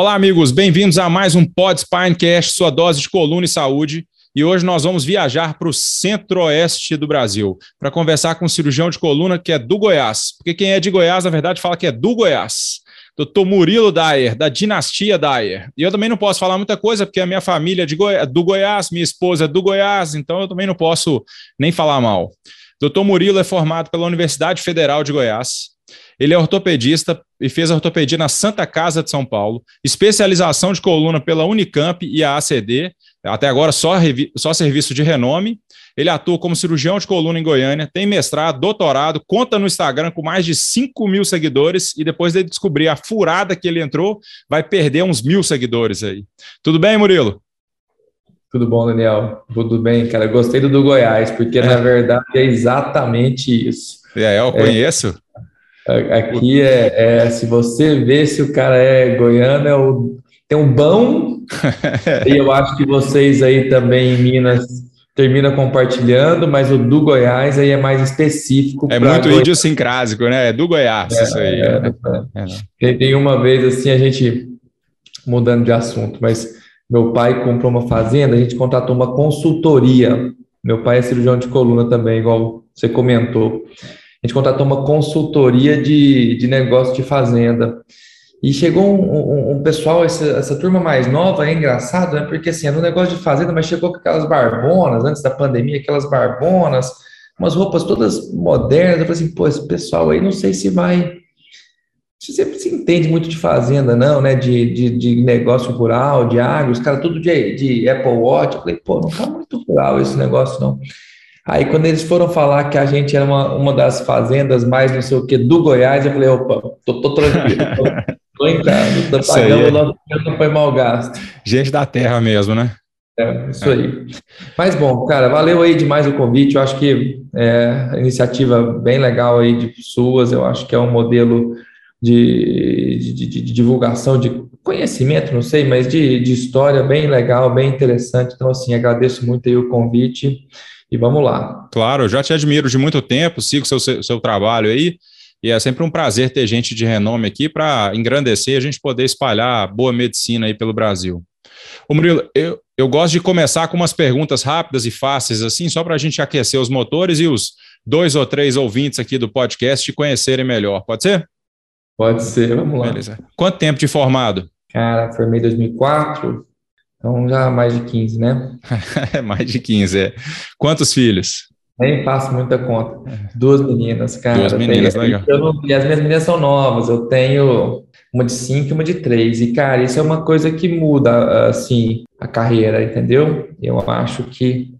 Olá, amigos, bem-vindos a mais um Pod Spinecast, sua dose de coluna e saúde. E hoje nós vamos viajar para o centro-oeste do Brasil para conversar com um cirurgião de coluna que é do Goiás. Porque quem é de Goiás, na verdade, fala que é do Goiás. Doutor Murilo Dyer, da dinastia Dyer. E eu também não posso falar muita coisa, porque a minha família é de Goi do Goiás, minha esposa é do Goiás, então eu também não posso nem falar mal. Doutor Murilo é formado pela Universidade Federal de Goiás, ele é ortopedista e fez ortopedia na Santa Casa de São Paulo, especialização de coluna pela Unicamp e a ACD, até agora só, só serviço de renome. Ele atua como cirurgião de coluna em Goiânia, tem mestrado, doutorado, conta no Instagram com mais de 5 mil seguidores e depois de descobrir a furada que ele entrou, vai perder uns mil seguidores aí. Tudo bem, Murilo? Tudo bom, Daniel? Tudo bem, cara. Gostei do do Goiás, porque é. na verdade é exatamente isso. É, eu conheço. Aqui é, é, se você vê se o cara é goiano, é o, tem um bão, e eu acho que vocês aí também em Minas termina compartilhando, mas o do Goiás aí é mais específico. É muito Goiás. idiosincrásico, né? É do Goiás, é, isso aí. É, é. é tem uma vez assim, a gente, mudando de assunto, mas meu pai comprou uma fazenda, a gente contratou uma consultoria. Meu pai é cirurgião de coluna também, igual você comentou a gente contratou uma consultoria de, de negócio de fazenda. E chegou um, um, um pessoal, essa, essa, turma mais nova, é engraçado, né? Porque assim, era um negócio de fazenda, mas chegou com aquelas barbonas, antes da pandemia, aquelas barbonas, umas roupas todas modernas. Eu falei assim, pô, esse pessoal aí não sei se vai. Você se entende muito de fazenda, não, né? De, de, de negócio rural, de água, os caras tudo de, de Apple Watch. Eu falei, pô, não tá muito rural esse negócio, não. Aí, quando eles foram falar que a gente era uma, uma das fazendas mais não sei o que do Goiás, eu falei, opa, tô, tô tranquilo, tô, tô em casa, tô pagando o nosso não foi mal gasto. Gente da terra mesmo, né? É, isso é. aí. Mas bom, cara, valeu aí demais o convite. Eu acho que é iniciativa bem legal aí de suas. Eu acho que é um modelo de, de, de, de divulgação de conhecimento, não sei, mas de, de história bem legal, bem interessante. Então, assim, agradeço muito aí o convite e vamos lá. Claro, já te admiro de muito tempo, sigo seu, seu trabalho aí, e é sempre um prazer ter gente de renome aqui para engrandecer e a gente poder espalhar boa medicina aí pelo Brasil. Ô Murilo, eu, eu gosto de começar com umas perguntas rápidas e fáceis, assim, só para a gente aquecer os motores e os dois ou três ouvintes aqui do podcast te conhecerem melhor. Pode ser? Pode ser, vamos lá. Beleza. Quanto tempo de formado? Cara, formei em 2004, então já mais de 15, né? mais de 15, é. Quantos filhos? Nem faço muita conta. Duas meninas, cara. Duas meninas, tenho, legal. Não, e as minhas meninas são novas. Eu tenho uma de cinco e uma de três. E, cara, isso é uma coisa que muda, assim, a carreira, entendeu? Eu acho que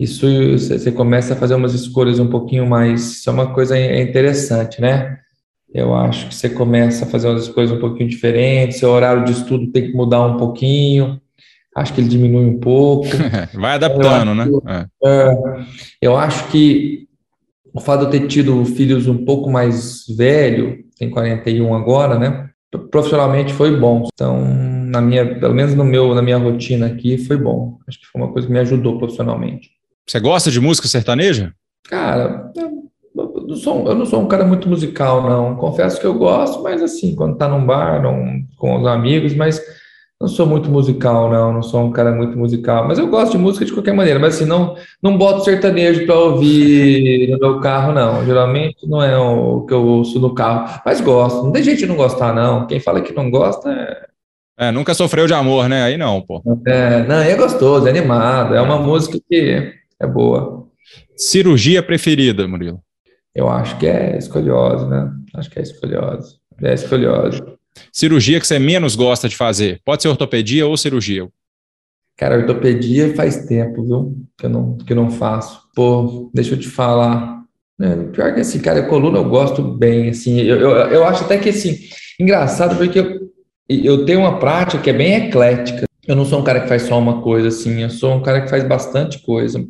isso você começa a fazer umas escolhas um pouquinho mais. Isso é uma coisa interessante, né? Eu acho que você começa a fazer umas coisas um pouquinho diferentes, seu horário de estudo tem que mudar um pouquinho acho que ele diminui um pouco. Vai adaptando, né? É. é, eu acho que o fato de eu ter tido filhos um pouco mais velho, tem 41 agora, né? Profissionalmente foi bom. Então, na minha, pelo menos no meu, na minha rotina aqui, foi bom. Acho que foi uma coisa que me ajudou profissionalmente. Você gosta de música sertaneja? Cara, eu não sou, eu não sou um cara muito musical, não. Confesso que eu gosto, mas assim, quando tá num bar, num, com os amigos, mas não sou muito musical, não, não sou um cara muito musical, mas eu gosto de música de qualquer maneira, mas assim, não, não boto sertanejo para ouvir no meu carro, não. Geralmente não é o que eu ouço no carro, mas gosto. Não tem gente de não gostar, não. Quem fala que não gosta é. É, nunca sofreu de amor, né? Aí não, pô. É, não, é gostoso, é animado, é uma música que é boa. Cirurgia preferida, Murilo? Eu acho que é escoliose, né? Acho que é escoliose. É escoliose. Cirurgia que você menos gosta de fazer? Pode ser ortopedia ou cirurgia? Cara, ortopedia faz tempo, viu? Que eu não, que eu não faço. Pô, deixa eu te falar. É, pior que assim, cara, coluna eu gosto bem, assim. Eu, eu, eu acho até que, assim, engraçado porque eu, eu tenho uma prática que é bem eclética. Eu não sou um cara que faz só uma coisa, assim. Eu sou um cara que faz bastante coisa.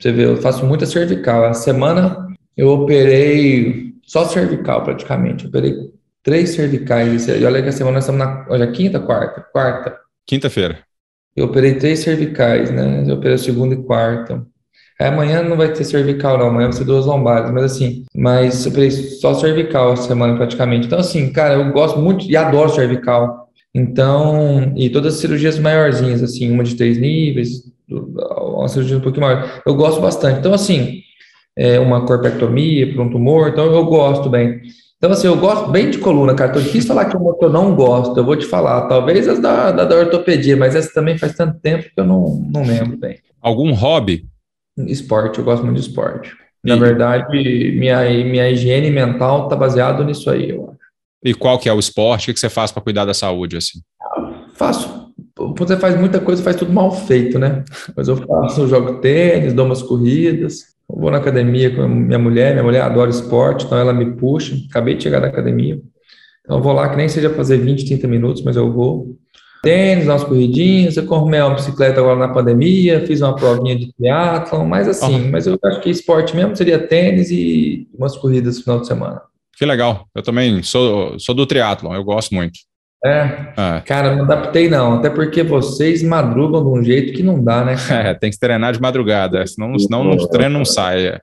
Você vê, eu faço muita cervical. A semana eu operei só cervical, praticamente. Eu operei três cervicais. E olha que a semana estamos na hoje é quinta, quarta, quarta. Quinta-feira. Eu operei três cervicais, né? Eu operei segunda e quarta. Aí amanhã não vai ter cervical, não. Amanhã vai ser duas lombares, mas assim, mas eu operei só cervical essa semana praticamente. Então, assim, cara, eu gosto muito e adoro cervical. Então, e todas as cirurgias maiorzinhas, assim, uma de três níveis, uma cirurgia um pouquinho maior. Eu gosto bastante. Então, assim, é uma corpectomia para um tumor, então eu gosto bem. Então, assim, eu gosto bem de coluna, cara. Tô difícil falar que uma que eu não gosto, eu vou te falar. Talvez as da, da, da ortopedia, mas essa também faz tanto tempo que eu não, não lembro bem. Algum hobby? Esporte, eu gosto muito de esporte. Na e... verdade, minha, minha higiene mental tá baseado nisso aí, eu acho. E qual que é o esporte? O que você faz para cuidar da saúde, assim? Faço. Você faz muita coisa, faz tudo mal feito, né? Mas eu faço, eu jogo tênis, dou umas corridas, vou na academia com minha mulher, minha mulher adora esporte, então ela me puxa. Acabei de chegar da academia. Então eu vou lá, que nem seja fazer 20, 30 minutos, mas eu vou. Tênis, umas corridinhas, eu corromei uma bicicleta agora na pandemia, fiz uma provinha de triatlon, mas assim, uhum. mas eu acho que esporte mesmo seria tênis e umas corridas no final de semana. Que legal. Eu também sou, sou do triatlon, eu gosto muito. É. é. Cara, não adaptei não, até porque vocês madrugam de um jeito que não dá, né? É, tem que treinar de madrugada, senão, senão o treino não sai. É.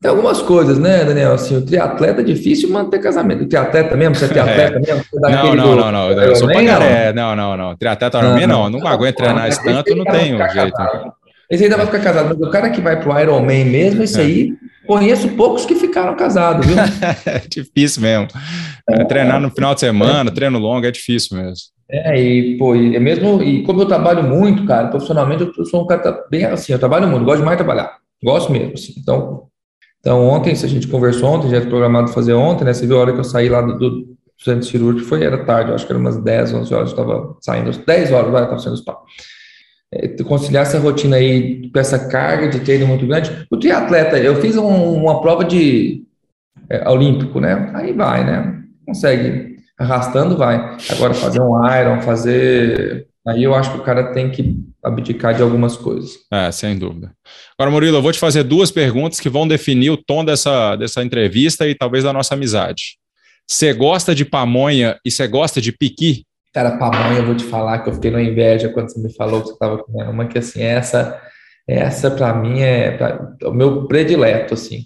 Tem algumas coisas, né, Daniel? Assim, o triatleta é difícil manter casamento. O triatleta mesmo? Você é triatleta é. mesmo? Não, não, do... não, não, Eu sou pangaré. Não, não, não. Triatleta não, não, não. Não aguento treinar isso tanto, não tenho jeito. Esse ainda vai ficar casado, mas o cara que vai pro Ironman mesmo, esse é. aí, conheço poucos que ficaram casados, viu? é difícil mesmo. É, treinar no final de semana, treino longo, é difícil mesmo. É, e, pô, é mesmo, e como eu trabalho muito, cara, profissionalmente, eu sou um cara tá bem assim, eu trabalho muito, gosto demais de trabalhar, gosto mesmo, assim, então, então ontem, se a gente conversou ontem, já era programado fazer ontem, né, você viu a hora que eu saí lá do, do centro cirúrgico, foi, era tarde, acho que era umas 10, 11 horas, eu estava saindo, 10 horas, vai, estava saindo os pau. É, conciliar essa rotina aí com essa carga de treino muito grande. O triatleta, eu fiz um, uma prova de é, olímpico, né? Aí vai, né? Consegue arrastando, vai. Agora fazer um iron, fazer Aí eu acho que o cara tem que abdicar de algumas coisas. É, sem dúvida. Agora, Murilo, eu vou te fazer duas perguntas que vão definir o tom dessa, dessa entrevista e talvez da nossa amizade. Você gosta de pamonha e você gosta de piqui? Cara, pamonha, eu vou te falar que eu fiquei na inveja quando você me falou que você estava comendo uma, que assim, essa, essa para mim é pra, o meu predileto, assim.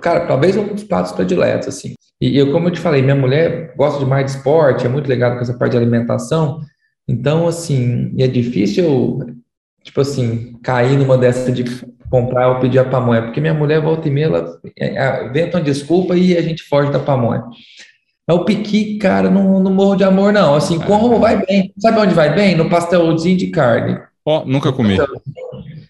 Cara, talvez um dos pratos prediletos, assim. E eu, como eu te falei, minha mulher gosta demais de esporte, é muito ligada com essa parte de alimentação, então, assim, é difícil, tipo assim, cair numa dessa de comprar ou pedir a pamonha, porque minha mulher volta e meia, ela é, inventa uma desculpa e a gente foge da pamonha. É o piqui, cara, não, não morro de amor, não. Assim, como vai bem. Sabe onde vai bem? No pastelzinho de carne. Ó, oh, nunca comi.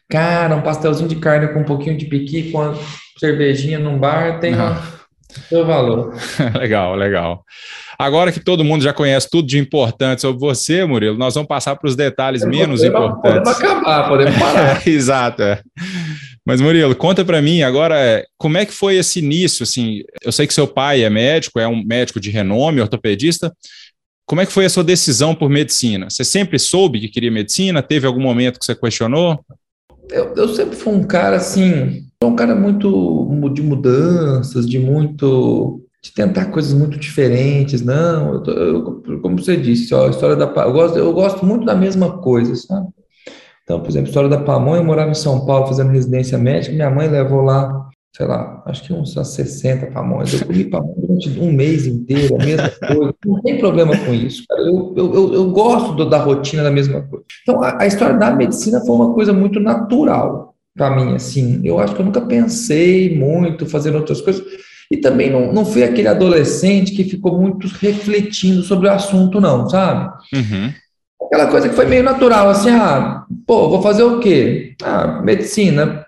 Cara, um pastelzinho de carne com um pouquinho de piqui, com cervejinha num bar, tem o seu valor. legal, legal. Agora que todo mundo já conhece tudo de importante sobre você, Murilo, nós vamos passar para os detalhes menos importantes. Podemos acabar, podemos parar. Exato, é. Mas, Murilo, conta para mim agora como é que foi esse início, assim, eu sei que seu pai é médico, é um médico de renome, ortopedista, como é que foi a sua decisão por medicina? Você sempre soube que queria medicina? Teve algum momento que você questionou? Eu, eu sempre fui um cara, assim, um cara muito de mudanças, de muito de tentar coisas muito diferentes, não, eu, eu, como você disse, ó, a história da eu gosto, eu gosto muito da mesma coisa, sabe? Então, por exemplo, a história da pamonha, eu morava em São Paulo fazendo residência médica, minha mãe levou lá, sei lá, acho que uns 60 pamonhas. Eu comi pamonha durante um mês inteiro, a mesma coisa. Não tem problema com isso, cara. Eu, eu, eu, gosto do, da rotina da mesma coisa. Então, a, a história da medicina foi uma coisa muito natural para mim, assim. Eu acho que eu nunca pensei muito fazendo outras coisas. E também não, não fui aquele adolescente que ficou muito refletindo sobre o assunto, não, sabe? Uhum. Aquela coisa que foi meio natural, assim, ah, pô, vou fazer o quê? Ah, medicina.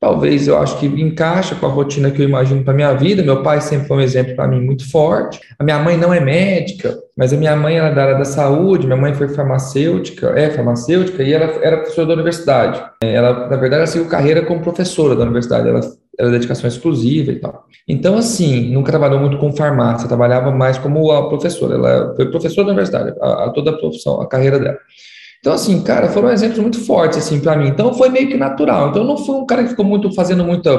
Talvez eu acho que encaixa com a rotina que eu imagino para minha vida. Meu pai sempre foi um exemplo para mim muito forte. A minha mãe não é médica, mas a minha mãe era da área da saúde. Minha mãe foi farmacêutica, é farmacêutica e ela era professora da universidade. Ela, na verdade, ela seguiu carreira como professora da universidade. Ela era dedicação exclusiva e tal. Então, assim, nunca trabalhou muito com farmácia, trabalhava mais como a professora. Ela foi professora da universidade, a, a toda a profissão, a carreira dela. Então, assim, cara, foram exemplos muito fortes, assim, para mim. Então, foi meio que natural. Então, eu não fui um cara que ficou muito fazendo muita.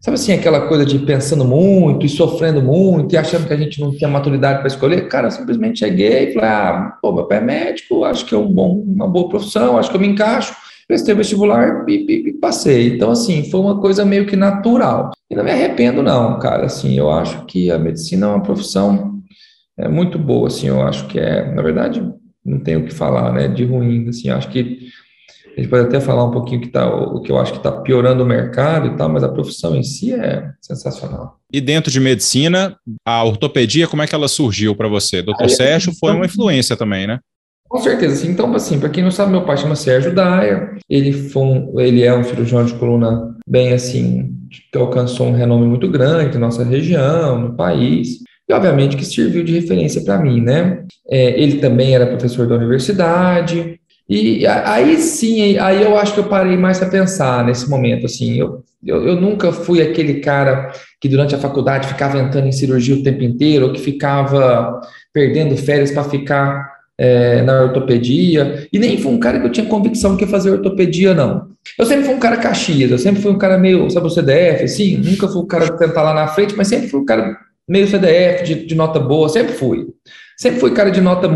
Sabe assim, aquela coisa de pensando muito e sofrendo muito e achando que a gente não tinha maturidade para escolher? Cara, eu simplesmente cheguei e falei: ah, pô, meu pai é médico, acho que é um bom, uma boa profissão, acho que eu me encaixo prestei o vestibular e, e, e, passei. Então, assim, foi uma coisa meio que natural. E não me arrependo, não, cara. Assim, eu acho que a medicina é uma profissão é, muito boa, assim. Eu acho que é, na verdade, não tenho o que falar, né, de ruim, assim, acho que a gente pode até falar um pouquinho que tá, o que eu acho que está piorando o mercado e tal, mas a profissão em si é sensacional. E dentro de medicina, a ortopedia, como é que ela surgiu para você? Doutor Sérgio foi uma influência também, né? Com certeza, sim. Então, assim, para quem não sabe, meu pai chama Sérgio Dyer. Ele, foi um, ele é um cirurgião de coluna bem, assim, que alcançou um renome muito grande na nossa região, no país. E, obviamente, que serviu de referência para mim, né? É, ele também era professor da universidade. E aí sim, aí eu acho que eu parei mais para pensar nesse momento, assim, eu, eu, eu, nunca fui aquele cara que durante a faculdade ficava entrando em cirurgia o tempo inteiro, ou que ficava perdendo férias para ficar é, na ortopedia, e nem fui um cara que eu tinha convicção que ia fazer ortopedia, não. Eu sempre fui um cara caxias, eu sempre fui um cara meio, sabe, o CDF, assim, nunca fui o cara que tentar lá na frente, mas sempre fui um cara meio CDF, de, de nota boa, sempre fui. Sempre fui cara de nota,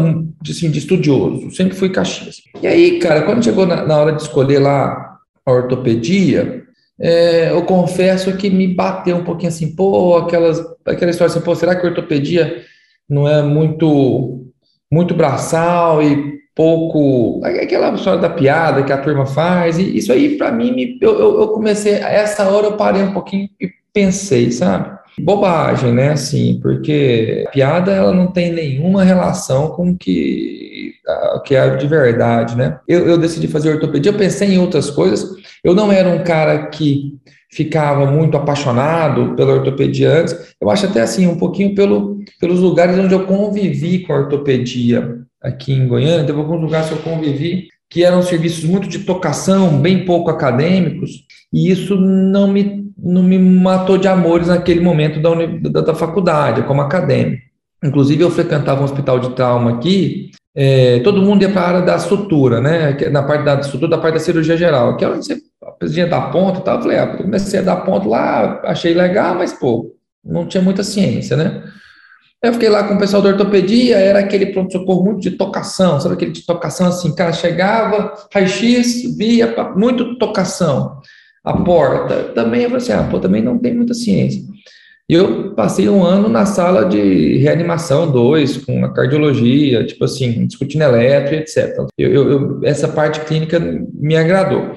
de, assim, de estudioso, sempre fui caxias. E aí, cara, quando chegou na, na hora de escolher lá a ortopedia, é, eu confesso que me bateu um pouquinho assim, pô, aquelas, aquela história assim, pô, será que a ortopedia não é muito muito braçal e pouco. Aquela história da piada que a turma faz, e isso aí, para mim, me, eu, eu comecei. A essa hora eu parei um pouquinho e pensei, sabe? Bobagem, né? Assim, porque a piada ela não tem nenhuma relação com o que, o que é de verdade, né? Eu, eu decidi fazer ortopedia, eu pensei em outras coisas. Eu não era um cara que ficava muito apaixonado pela ortopedia antes. Eu acho até assim, um pouquinho pelo, pelos lugares onde eu convivi com a ortopedia aqui em Goiânia, teve alguns lugares que eu convivi que eram serviços muito de tocação, bem pouco acadêmicos, e isso não me, não me matou de amores naquele momento da, da, da faculdade, como acadêmico. Inclusive, eu frequentava um hospital de trauma aqui, é, todo mundo ia para a área da sutura, né? Na parte da sutura, da parte da cirurgia geral, que é onde você precisava dar ponto e tal. Eu falei, ah, comecei a dar ponto lá, achei legal, mas, pô, não tinha muita ciência, né? Eu fiquei lá com o pessoal da ortopedia, era aquele pronto-socorro muito de tocação, sabe aquele de tocação assim, cara chegava, raio-x, via, muito tocação. A porta, também eu falei assim, ah, pô, também não tem muita ciência. E eu passei um ano na sala de reanimação 2, com a cardiologia, tipo assim, discutindo eletro, etc. Eu, eu, eu, essa parte clínica me agradou.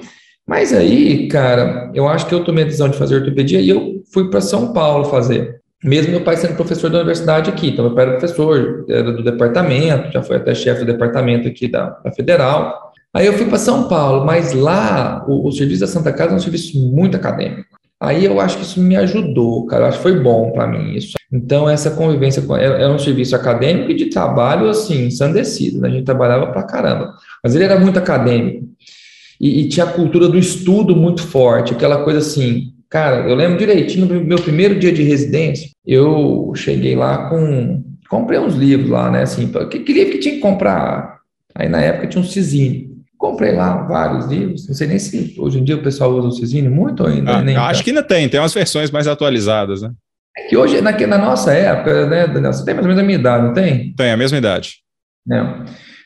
Mas aí, cara, eu acho que eu tomei a decisão de fazer ortopedia e eu fui para São Paulo fazer. Mesmo meu pai sendo professor da universidade aqui, então meu pai era professor, era do departamento, já foi até chefe do departamento aqui da, da Federal. Aí eu fui para São Paulo, mas lá o, o, serviço da Santa Casa é um serviço muito acadêmico. Aí eu acho que isso me ajudou, cara, eu acho que foi bom para mim isso. Então essa convivência era é, é um serviço acadêmico e de trabalho assim, ensandecido, né? a gente trabalhava para caramba. Mas ele era muito acadêmico e, e tinha a cultura do estudo muito forte, aquela coisa assim, Cara, eu lembro direitinho do meu primeiro dia de residência, eu cheguei lá com. Comprei uns livros lá, né? Assim, que, que livro que tinha que comprar? Aí na época tinha um Cisine. Comprei lá vários livros. Não sei nem se hoje em dia o pessoal usa o Cisine muito ainda. Ah, nem acho tá. que ainda tem, tem umas versões mais atualizadas, né? É que hoje, na, na nossa época, né, Daniel, você tem mais ou menos a minha idade, não tem? Tem, a mesma idade. É.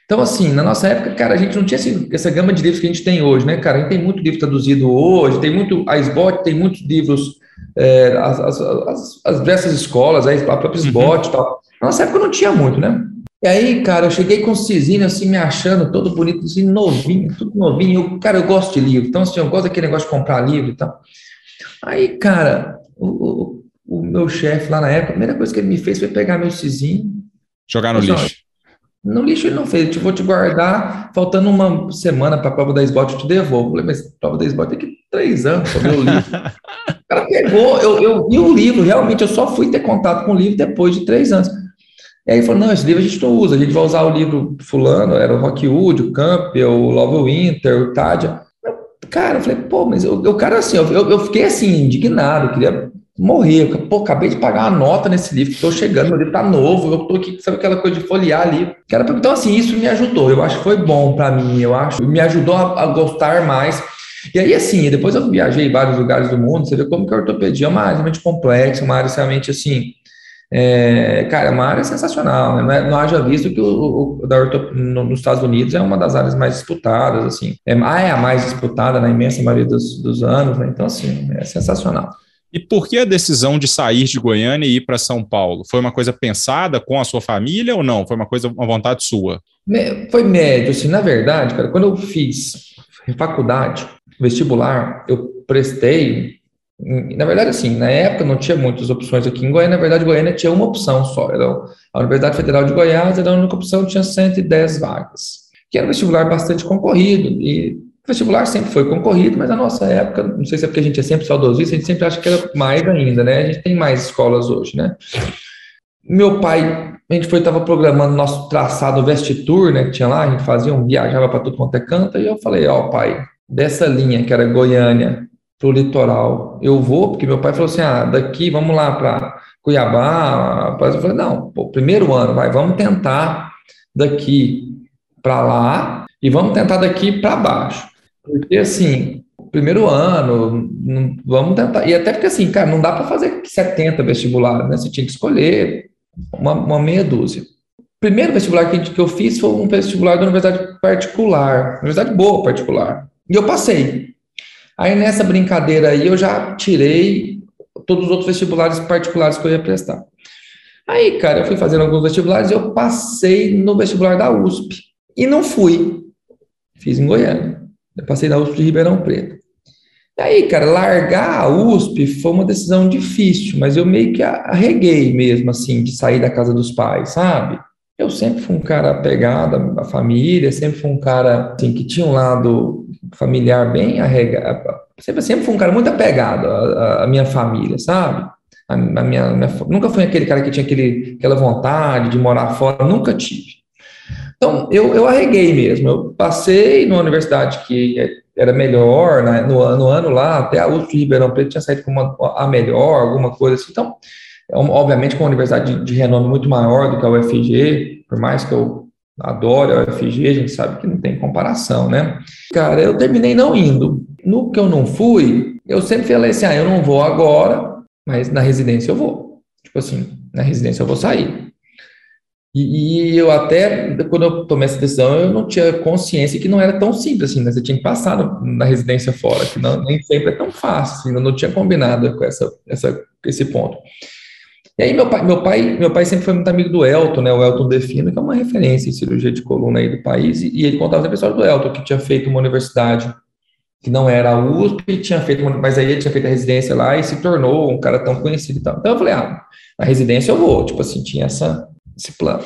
Então, assim, na nossa época, cara, a gente não tinha esse, essa gama de livros que a gente tem hoje, né, cara? A gente tem muito livro traduzido hoje, tem muito, a SBOT tem muitos livros, é, as, as, as, as, diversas escolas, a própria SBOT uhum. e tal. Na nossa época não tinha muito, né? E aí, cara, eu cheguei com o Cizinho, assim, me achando todo bonito, assim, novinho, tudo novinho. Eu, cara, eu gosto de livro, então, assim, eu gosto daquele negócio de comprar livro e tal. Aí, cara, o, o, o meu chefe lá na época, a primeira coisa que ele me fez foi pegar meu Cizinho. Jogar no lixo. No lixo ele não fez, eu tipo, vou te guardar, faltando uma semana para a prova da SBOT, eu te devolvo. Eu falei, mas prova da SBOT tem que três anos para ver o livro. o cara pegou, eu, eu vi o livro, realmente eu só fui ter contato com o livro depois de três anos. E aí falou, não, esse livro a gente não usa, a gente vai usar o livro fulano, era o Rockwood, o Campbell, o Love Winter, o Tadia. Cara, eu falei, pô, mas o cara assim, eu, eu fiquei assim, indignado, queria morrer. Pô, acabei de pagar uma nota nesse livro, estou chegando, meu livro tá novo, eu tô aqui, sabe aquela coisa de folhear ali. Cara, então, assim, isso me ajudou. Eu acho que foi bom para mim, eu acho, me ajudou a, a, gostar mais. E aí, assim, depois eu viajei em vários lugares do mundo, você vê como que a ortopedia é uma área realmente complexa, uma área realmente assim. É, cara, é uma área sensacional, né? Não, é, não haja visto que o, o da ortop, no, nos Estados Unidos é uma das áreas mais disputadas, assim. É, ah, é a mais disputada na imensa maioria dos, dos anos, né? Então, assim, é sensacional. E por que a decisão de sair de Goiânia e ir para São Paulo? Foi uma coisa pensada com a sua família ou não? Foi uma coisa, uma vontade sua? Foi médio, assim, na verdade, cara, quando eu fiz faculdade, vestibular, eu prestei, na verdade, assim, na época não tinha muitas opções aqui em Goiânia, na verdade, Goiânia tinha uma opção só, era a Universidade Federal de Goiás era a única opção, tinha 110 vagas, que era um vestibular bastante concorrido, e o vestibular sempre foi concorrido, mas na nossa época, não sei se é porque a gente é sempre saudosista, a gente sempre acha que era mais ainda, né? A gente tem mais escolas hoje, né? Meu pai, a gente foi, estava programando nosso traçado Vestitur, né, que tinha lá, a gente fazia um, viajava para tudo quanto é canto, e eu falei, ó, oh, pai, dessa linha que era Goiânia para o litoral, eu vou, porque meu pai falou assim, ah, daqui, vamos lá para Cuiabá, eu falei, não, pô, primeiro ano, vai, vamos tentar daqui para lá, e vamos tentar daqui para baixo. Porque, assim, primeiro ano, não, vamos tentar. E até porque, assim, cara, não dá para fazer 70 vestibulares, né? Você tinha que escolher uma, uma meia dúzia. O primeiro vestibular que, que eu fiz foi um vestibular da universidade particular, universidade boa particular. E eu passei. Aí nessa brincadeira aí eu já tirei todos os outros vestibulares particulares que eu ia prestar. Aí, cara, eu fui fazendo alguns vestibulares e eu passei no vestibular da USP. E não fui. Fiz em Goiânia. Eu passei na USP de Ribeirão Preto. E aí, cara, largar a USP foi uma decisão difícil, mas eu meio que arreguei mesmo, assim, de sair da casa dos pais, sabe? Eu sempre fui um cara apegado à família, sempre fui um cara, assim, que tinha um lado familiar bem arregado. Sempre, sempre fui um cara muito apegado à, à minha família, sabe? A, a minha, minha, nunca fui aquele cara que tinha aquele, aquela vontade de morar fora, nunca tive. Então, eu, eu arreguei mesmo. Eu passei numa universidade que era melhor, né? no, no ano lá, até a USP Ribeirão Preto tinha saído uma, a melhor, alguma coisa assim. Então, é obviamente, com uma universidade de, de renome muito maior do que a UFG, por mais que eu adore a UFG, a gente sabe que não tem comparação, né? Cara, eu terminei não indo. No que eu não fui, eu sempre falei assim: ah, eu não vou agora, mas na residência eu vou. Tipo assim, na residência eu vou sair. E, e, eu até, quando eu tomei essa decisão, eu não tinha consciência que não era tão simples assim, né? Você tinha que passar na residência fora, que não, nem sempre é tão fácil, assim, eu não tinha combinado com essa, essa, esse ponto. E aí meu pai, meu pai, meu pai sempre foi muito amigo do Elton, né? O Elton Defino, que é uma referência em cirurgia de coluna aí do país, e, e ele contava sempre a história do Elton, que tinha feito uma universidade que não era a USP, tinha feito, uma, mas aí ele tinha feito a residência lá e se tornou um cara tão conhecido e tal. Então eu falei, ah, na residência eu vou, tipo assim, tinha essa esse plano.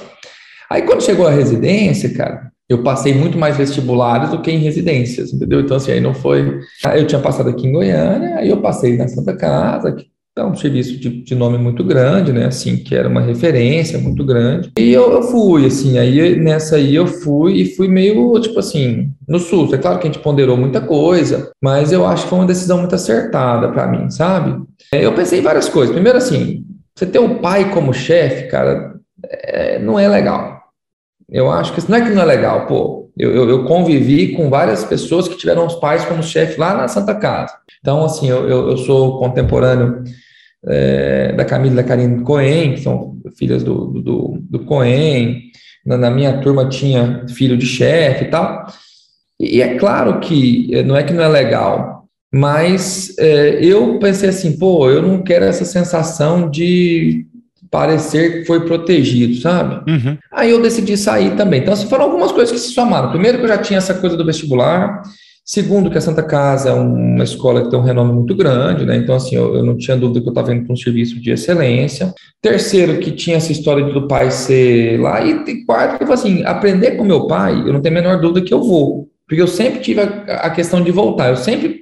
Aí quando chegou a residência, cara, eu passei muito mais vestibulares do que em residências, entendeu? Então, assim, aí não foi. Eu tinha passado aqui em Goiânia, aí eu passei na Santa Casa, é um serviço de, de nome muito grande, né? Assim, que era uma referência muito grande. E eu, eu fui, assim, aí nessa aí eu fui e fui meio, tipo assim, no susto. É claro que a gente ponderou muita coisa, mas eu acho que foi uma decisão muito acertada para mim, sabe? Eu pensei em várias coisas. Primeiro, assim, você ter o pai como chefe, cara, é, não é legal. Eu acho que não é que não é legal, pô. Eu, eu, eu convivi com várias pessoas que tiveram os pais como chefe lá na Santa Casa. Então, assim, eu, eu sou contemporâneo é, da Camila e da Karine Cohen, que são filhas do, do, do Cohen. Na, na, minha turma tinha filho de chefe e tal. E, e é claro que é, não é que não é legal, mas é, eu pensei assim, pô, eu não quero essa sensação de parecer que foi protegido, sabe? Uhum. Aí eu decidi sair também. Então, foram algumas coisas que se somaram. Primeiro, que eu já tinha essa coisa do vestibular. Segundo, que a Santa Casa é uma escola que tem um renome muito grande, né? Então, assim, eu, eu não tinha dúvida que eu estava indo para um serviço de excelência. Terceiro, que tinha essa história do pai ser lá. E quarto, que assim, aprender com meu pai, eu não tenho a menor dúvida que eu vou. Porque eu sempre tive a, a questão de voltar. Eu sempre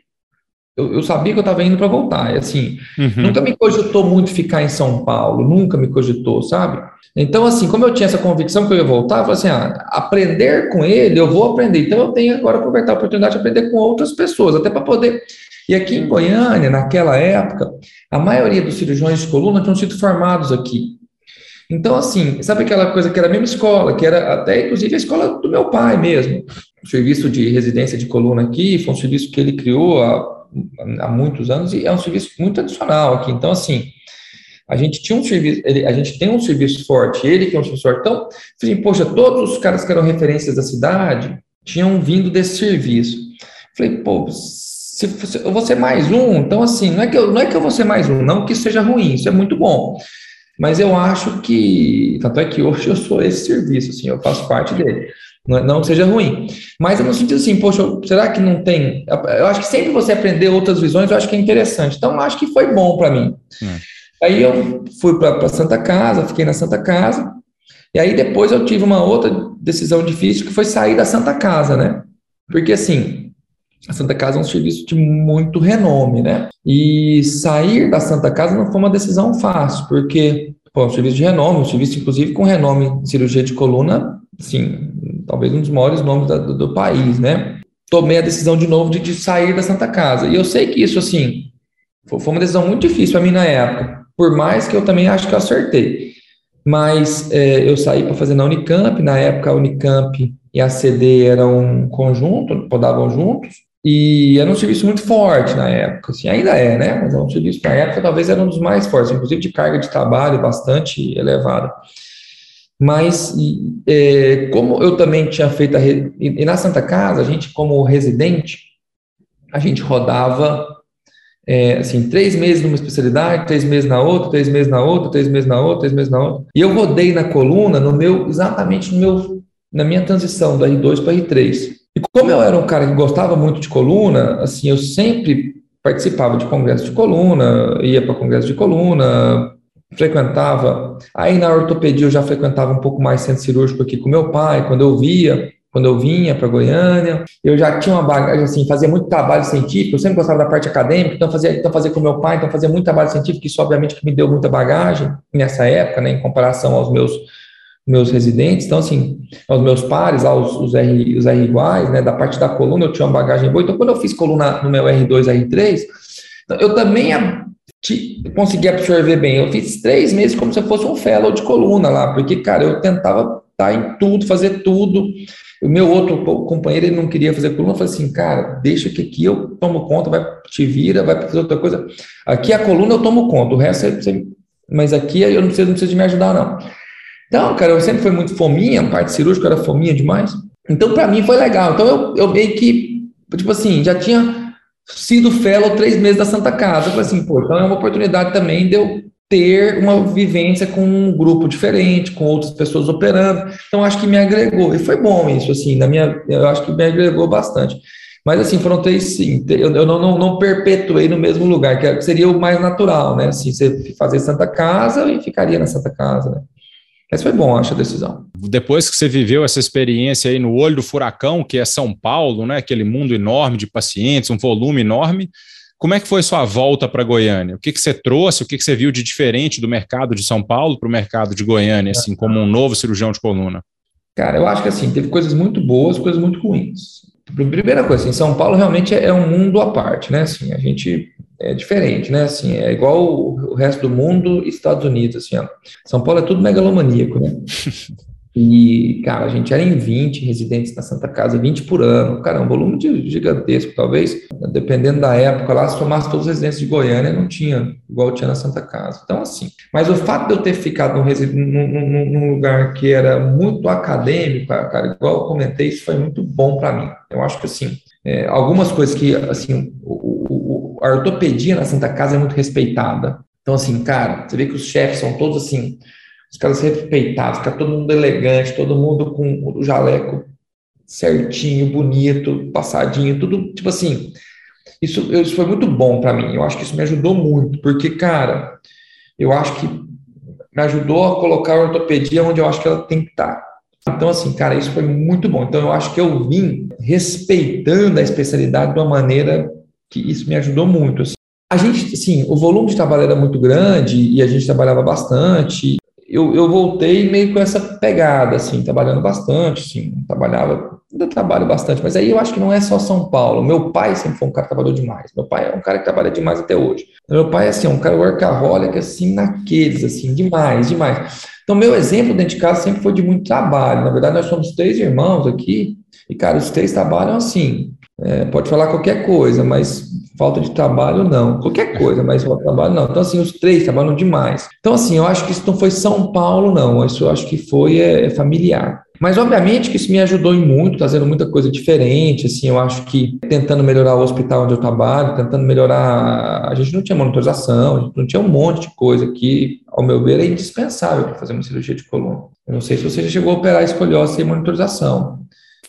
eu, eu, sabia que eu estava indo para voltar. E assim, uhum. nunca me cogitou muito ficar em São Paulo, nunca me cogitou, sabe? Então, assim, como eu tinha essa convicção que eu ia voltar, eu falei assim: ah, aprender com ele, eu vou aprender. Então, eu tenho agora aproveitar a oportunidade de aprender com outras pessoas, até para poder. E aqui em Goiânia, naquela época, a maioria dos cirurgiões de coluna tinham sido formados aqui. Então, assim, sabe aquela coisa que era a mesma escola, que era até inclusive a escola do meu pai mesmo. O serviço de residência de coluna aqui foi um serviço que ele criou há há muitos anos e é um serviço muito tradicional aqui. Então, assim, a gente tinha um serviço, a gente tem um serviço forte, ele que é um serviço forte. Então, assim, poxa, todos os caras que eram referências da cidade tinham vindo desse serviço. Falei, pô, se, se eu vou ser mais um, então assim, não é, que eu, não é que eu vou ser mais um, não que isso seja ruim, isso é muito bom. Mas eu acho que, tanto é que hoje eu sou esse serviço, assim, eu faço parte dele. Não, não que seja ruim. Mas eu no sentido assim, poxa, será que não tem? Eu acho que sempre você aprender outras visões, eu acho que é interessante. Então, eu acho que foi bom para mim. Hum. Aí eu fui para Santa Casa, fiquei na Santa Casa, e aí depois eu tive uma outra decisão difícil que foi sair da Santa Casa, né? Porque assim, a Santa Casa é um serviço de muito renome, né? E sair da Santa Casa não foi uma decisão fácil, porque pô, é um serviço de renome, um serviço inclusive com renome em cirurgia de coluna, sim, talvez um dos maiores nomes da, do, do, país, né? Tomei a decisão de novo de, de, sair da Santa Casa. E eu sei que isso, assim, foi, foi uma decisão muito difícil para mim na época, por mais que eu também acho que eu acertei. Mas é, eu saí para fazer na Unicamp, na época a Unicamp e a CD eram um conjunto, podavam juntos, e era um serviço muito forte na época, assim, ainda é, né? Mas é um serviço na época talvez era um dos mais fortes, inclusive de carga de trabalho bastante elevada. Mas é, como eu também tinha feito a, e na Santa Casa, a gente como residente, a gente rodava é, assim, três meses numa especialidade, três meses na outra, três meses na outra, três meses na outra, três meses na outra. E eu rodei na coluna no meu, exatamente no meu, na minha transição do R2 para R3. E como eu era um cara que gostava muito de coluna, assim, eu sempre participava de congresso de coluna, ia para congresso de coluna, frequentava. Aí na ortopedia eu já frequentava um pouco mais centro cirúrgico aqui com meu pai, quando eu via, quando eu vinha para Goiânia. Eu já tinha uma bagagem, assim, fazia muito trabalho científico, eu sempre gostava da parte acadêmica, então fazia, então fazia com meu pai, então fazia muito trabalho científico, isso obviamente que me deu muita bagagem nessa época, né, em comparação aos meus meus residentes, então assim, aos meus pares, aos os R, os R iguais, né, da parte da coluna eu tinha uma bagagem boa, então quando eu fiz coluna no meu R2, R3, eu também consegui absorver bem, eu fiz três meses como se eu fosse um fellow de coluna lá, porque, cara, eu tentava estar em tudo, fazer tudo, o meu outro companheiro, ele não queria fazer coluna, eu falei assim, cara, deixa que aqui eu tomo conta, vai, te vira, vai fazer outra coisa, aqui a coluna eu tomo conta, o resto você, mas aqui eu não preciso, não preciso de me ajudar, não. Então, cara, eu sempre fui muito fominha, a parte cirúrgica era fominha demais. Então, para mim foi legal. Então, eu, eu meio que, tipo assim, já tinha sido fellow três meses da Santa Casa. Eu falei assim, pô, então é uma oportunidade também de eu ter uma vivência com um grupo diferente, com outras pessoas operando. Então, acho que me agregou. E foi bom isso, assim, na minha, eu acho que me agregou bastante. Mas, assim, foram três, sim. Eu, eu não, não, não, perpetuei no mesmo lugar, que seria o mais natural, né? Assim, você fazer Santa Casa e ficaria na Santa Casa, né? Mas foi bom, acho, a decisão. Depois que você viveu essa experiência aí no olho do furacão, que é São Paulo, né? Aquele mundo enorme de pacientes, um volume enorme. Como é que foi sua volta para Goiânia? O que, que você trouxe? O que, que você viu de diferente do mercado de São Paulo para o mercado de Goiânia, assim, como um novo cirurgião de coluna? Cara, eu acho que assim, teve coisas muito boas, coisas muito ruins. Primeira coisa, assim, São Paulo realmente é um mundo à parte, né? Assim, a gente é diferente, né? Assim, é igual o resto do mundo e Estados Unidos, assim, ó. São Paulo é tudo megalomaníaco, né? E, cara, a gente era em 20 residentes na Santa Casa, 20 por ano. Cara, é um volume gigantesco, talvez, dependendo da época lá, se tomasse todos os residentes de Goiânia, não tinha, igual tinha na Santa Casa. Então, assim, mas o fato de eu ter ficado num, num, num lugar que era muito acadêmico, cara, igual eu comentei, isso foi muito bom para mim. Eu acho que, assim, é, algumas coisas que, assim, o, o, a ortopedia na Santa Casa é muito respeitada. Então, assim, cara, você vê que os chefes são todos, assim, os caras respeitados, fica todo mundo elegante, todo mundo com o jaleco certinho, bonito, passadinho, tudo tipo assim. Isso, isso foi muito bom para mim. Eu acho que isso me ajudou muito, porque, cara, eu acho que me ajudou a colocar a ortopedia onde eu acho que ela tem que estar. Então, assim, cara, isso foi muito bom. Então, eu acho que eu vim respeitando a especialidade de uma maneira que isso me ajudou muito. Assim. A gente, sim, o volume de trabalho era muito grande e a gente trabalhava bastante eu, eu voltei meio com essa pegada, assim, trabalhando bastante, assim, trabalhava, ainda trabalho bastante, mas aí eu acho que não é só São Paulo. Meu pai sempre foi um cara que trabalhou demais. Meu pai é um cara que trabalha demais até hoje. Meu pai, assim, é um cara workaholic, assim, naqueles, assim, demais, demais. Então, meu exemplo dentro de casa sempre foi de muito trabalho. Na verdade, nós somos três irmãos aqui, e, cara, os três trabalham assim. É, pode falar qualquer coisa, mas falta de trabalho não. Qualquer coisa, mas falta de trabalho não. Então, assim, os três trabalham demais. Então, assim, eu acho que isso não foi São Paulo, não. Isso eu acho que foi é, é familiar. Mas, obviamente, que isso me ajudou em muito, fazendo muita coisa diferente, assim, eu acho que tentando melhorar o hospital onde eu trabalho, tentando melhorar, a gente não tinha monitorização, a gente não tinha um monte de coisa que, ao meu ver, é indispensável para fazer uma cirurgia de coluna. Eu não sei se você já chegou a operar escoliose sem monitorização.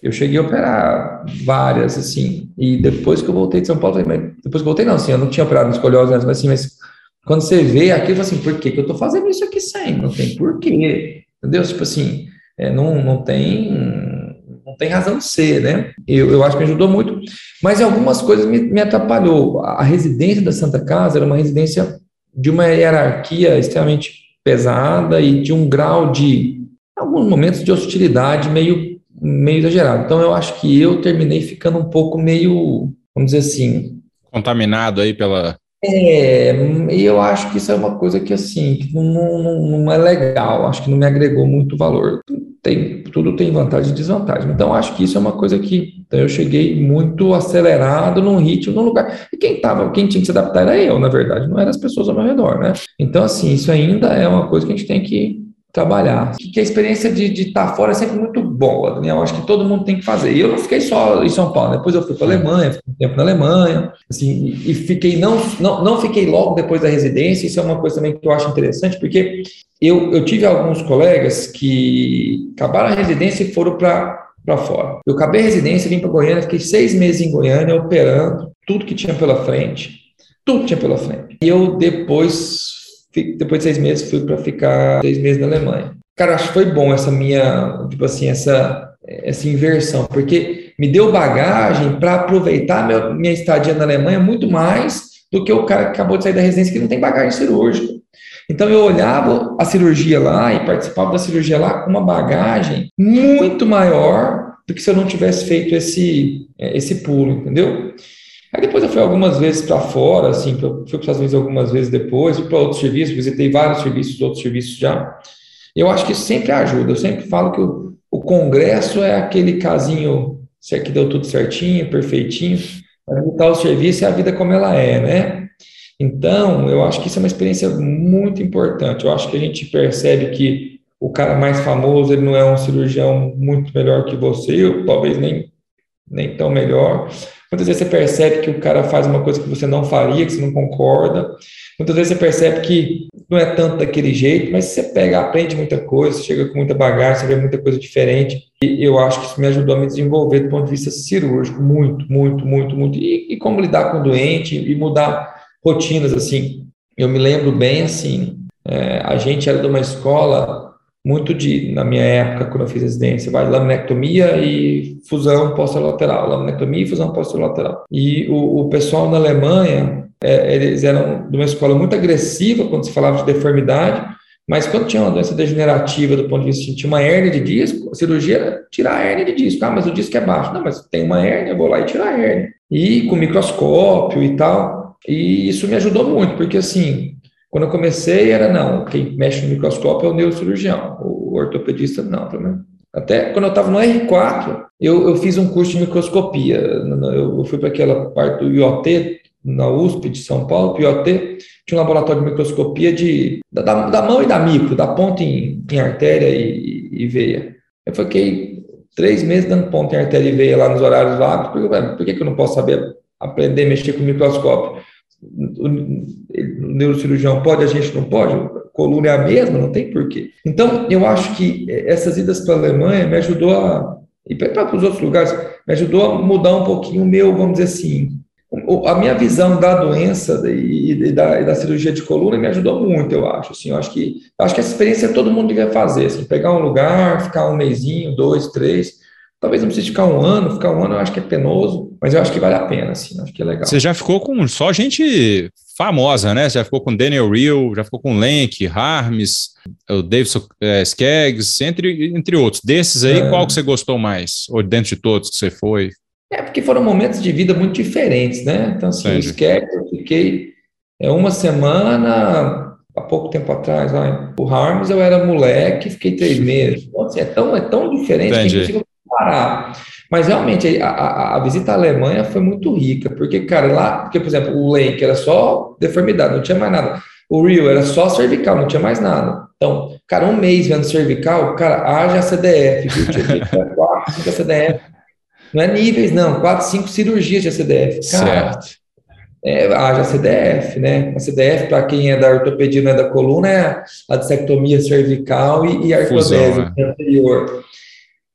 Eu cheguei a operar várias, assim, e depois que eu voltei de São Paulo, depois que eu voltei, não, assim, eu não tinha operado escoliose, mas assim, mas quando você vê aquilo, assim, por que, que eu estou fazendo isso aqui sem? Não tem porquê, entendeu? Tipo assim, é, não, não tem não tem razão de ser, né? Eu, eu acho que me ajudou muito, mas em algumas coisas me, me atrapalhou. A residência da Santa Casa era uma residência de uma hierarquia extremamente pesada e de um grau de, alguns momentos, de hostilidade meio, meio exagerado. Então, eu acho que eu terminei ficando um pouco meio, vamos dizer assim... Contaminado aí pela... É, e eu acho que isso é uma coisa que, assim, que não, não, não é legal, acho que não me agregou muito valor tem, tudo tem vantagem e desvantagem. Então, acho que isso é uma coisa que então, eu cheguei muito acelerado num ritmo, num lugar. E quem tava, quem tinha que se adaptar era eu, na verdade, não eram as pessoas ao meu redor, né? Então, assim, isso ainda é uma coisa que a gente tem que trabalhar. Que a experiência de estar tá fora é sempre muito boa, Daniel. Acho que todo mundo tem que fazer. E eu não fiquei só em São Paulo, depois eu fui para a Alemanha, fiquei um tempo na Alemanha, assim, e fiquei, não, não, não fiquei logo depois da residência, isso é uma coisa também que eu acho interessante, porque eu, eu tive alguns colegas que acabaram a residência e foram para para fora. Eu acabei a residência, vim para Goiânia, fiquei seis meses em Goiânia operando tudo que tinha pela frente, tudo que tinha pela frente. E eu depois depois de seis meses, fui para ficar seis meses na Alemanha. Cara, acho que foi bom essa minha, tipo assim, essa, essa inversão, porque me deu bagagem para aproveitar meu, minha estadia na Alemanha muito mais do que o cara que acabou de sair da residência que não tem bagagem cirúrgica. Então eu olhava a cirurgia lá e participava da cirurgia lá com uma bagagem muito maior do que se eu não tivesse feito esse, esse pulo, entendeu? Aí depois eu fui algumas vezes para fora, assim, fui para os Estados Unidos algumas vezes depois, fui para outros serviços, visitei vários serviços, outros serviços já. Eu acho que sempre ajuda. Eu sempre falo que o, o congresso é aquele casinho que deu tudo certinho, perfeitinho, para visitar o serviço e a vida como ela é, né? Então, eu acho que isso é uma experiência muito importante. Eu acho que a gente percebe que o cara mais famoso, ele não é um cirurgião muito melhor que você, ou talvez nem, nem tão melhor, Muitas vezes você percebe que o cara faz uma coisa que você não faria, que você não concorda. Muitas vezes você percebe que não é tanto daquele jeito, mas você pega, aprende muita coisa, chega com muita bagagem, você vê muita coisa diferente. E eu acho que isso me ajudou a me desenvolver do ponto de vista cirúrgico, muito, muito, muito, muito. E, e como lidar com o doente e mudar rotinas, assim. Eu me lembro bem, assim, é, a gente era de uma escola muito de, na minha época, quando eu fiz residência, vai laminectomia e fusão posterolateral, laminectomia e fusão posterolateral. E o, o pessoal na Alemanha, é, eles eram de uma escola muito agressiva quando se falava de deformidade, mas quando tinha uma doença degenerativa do ponto de vista tinha uma hérnia de disco, a cirurgia era tirar a hérnia de disco. Ah, mas o disco é baixo. Não, mas tem uma hérnia, eu vou lá e tirar a hérnia. E com microscópio e tal. E isso me ajudou muito, porque assim, quando eu comecei, era não, quem mexe no microscópio é o neurocirurgião, o ortopedista não, também. Até quando eu estava no R4, eu, eu fiz um curso de microscopia. Eu fui para aquela parte do IoT, na USP de São Paulo, o IoT, tinha um laboratório de microscopia de, da, da mão e da micro, da ponta em, em artéria e, e, veia. Eu fiquei três meses dando ponta em artéria e veia lá nos horários vagos, porque, por que, que eu não posso saber aprender a mexer com microscópio? O neurocirurgião pode, a gente não pode, a coluna é a mesma, não tem porquê. Então, eu acho que essas idas para a Alemanha me ajudou a, e para os outros lugares, me ajudou a mudar um pouquinho o meu, vamos dizer assim, a minha visão da doença e, da, e, da, cirurgia de coluna me ajudou muito, eu acho. Assim, eu acho que acho que essa experiência todo mundo devia fazer, assim, pegar um lugar, ficar um mêsinho, dois, três, Talvez não precise ficar um ano, ficar um ano eu acho que é penoso, mas eu acho que vale a pena, assim, acho que é legal. Você já ficou com só gente famosa, né? Você já ficou com Daniel Real, já ficou com Lenk, Harms, o Davidson é, Skeggs, entre, entre outros. Desses aí, é. qual que você gostou mais? Ou dentro de todos que você foi? É, porque foram momentos de vida muito diferentes, né? Então, assim, Entendi. o Skeggs eu fiquei é, uma semana, há pouco tempo atrás, o Harms eu era moleque, fiquei três meses. Então, assim, é, tão, é tão diferente Entendi. que parar. Mas realmente a, a, a, visita à Alemanha foi muito rica, porque, cara, lá, porque, por exemplo, o Lenk era só deformidade, não tinha mais nada. O Rio era só cervical, não tinha mais nada. Então, Cara, um mês vendo cervical, cara, haja CDF, viu? Quatro, cinco CDF. Não é níveis, não, quatro, cinco cirurgias de CDF. Cara, certo. É, haja CDF, né? A CDF, para quem é da ortopedia, não é da coluna, é a dissectomia cervical e, e artrodese é. anterior.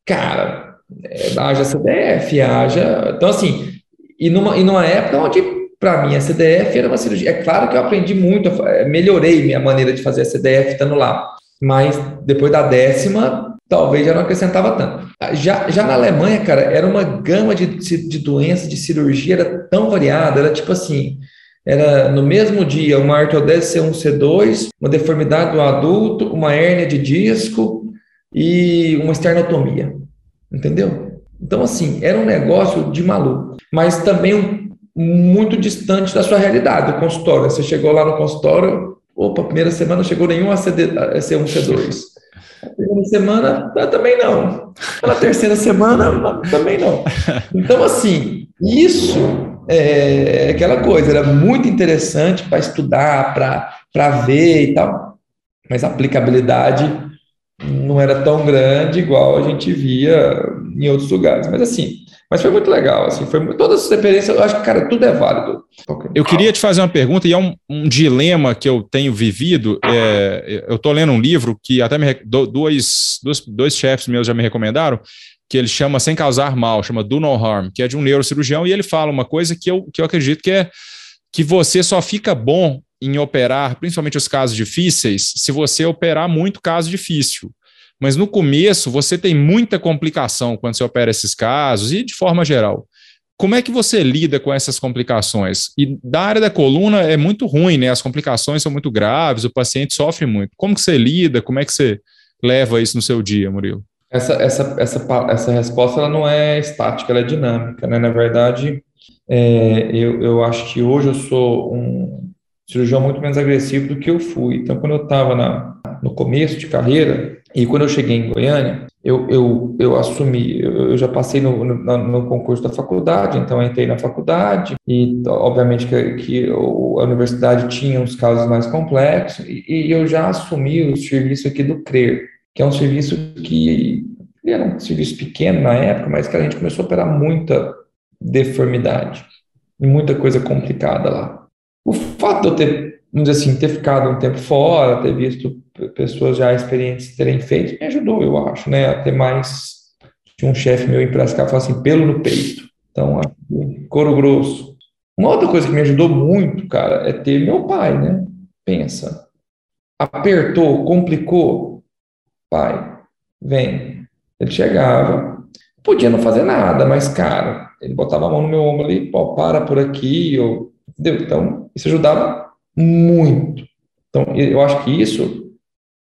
Cara, é, haja CDF, haja. Então, assim, e numa, e numa época onde, para mim, a CDF era uma cirurgia. É claro que eu aprendi muito, melhorei minha maneira de fazer a CDF estando lá, mas depois da décima, talvez já não acrescentava tanto. Já, já na Alemanha, cara, era uma gama de, de doenças, de cirurgia, era tão variada, era tipo assim, era no mesmo dia uma artrodese C1, C2, uma deformidade do adulto, uma hérnia de disco e uma esternotomia, entendeu? Então, assim, era um negócio de maluco, mas também muito distante da sua realidade, do consultório. Você chegou lá no consultório, opa, primeira semana não chegou nenhum ACD, C1, C2. Na segunda semana, também não. Na terceira semana, também não. Então, assim, isso é aquela coisa, era muito interessante para estudar, para ver e tal, mas a aplicabilidade não era tão grande igual a gente via em outros lugares. Mas assim, mas foi muito legal, assim, foi todas as experiências, eu acho que, cara, tudo é válido. Eu queria te fazer uma pergunta, e é um, um dilema que eu tenho vivido. É, eu estou lendo um livro que até me, dois, dois, dois chefes meus já me recomendaram, que ele chama Sem Causar Mal, chama Do No Harm, que é de um neurocirurgião, e ele fala uma coisa que eu, que eu acredito que é que você só fica bom em operar, principalmente os casos difíceis, se você operar muito caso difícil. Mas no começo você tem muita complicação quando você opera esses casos e de forma geral. Como é que você lida com essas complicações? E da área da coluna é muito ruim, né? As complicações são muito graves, o paciente sofre muito. Como que você lida? Como é que você leva isso no seu dia, Murilo? Essa, essa, essa, essa resposta ela não é estática, ela é dinâmica, né? Na verdade, é, eu, eu acho que hoje eu sou um cirurgião muito menos agressivo do que eu fui. Então, quando eu estava no começo de carreira, e quando eu cheguei em Goiânia, eu, eu, eu assumi, eu, já passei no, no, no, concurso da faculdade, então entrei na faculdade, e obviamente que, que a universidade tinha uns casos mais complexos, e, e eu já assumi o serviço aqui do CRER, que é um serviço que era um serviço pequeno na época, mas que a gente começou a operar muita deformidade, muita coisa complicada lá. O fato de eu ter, vamos dizer assim, ter ficado um tempo fora, ter visto pessoas já experientes terem feito, me ajudou, eu acho, né, a ter mais. Tinha um chefe meu em Piracicaba falou assim, pelo no peito. Então, couro grosso. Uma outra coisa que me ajudou muito, cara, é ter meu pai, né? Pensa. Apertou, complicou. Pai, vem. Ele chegava, podia não fazer nada, mas, cara, ele botava a mão no meu ombro ali, pô, para por aqui, ou, entendeu? Então, isso ajudava muito. Então, eu acho que isso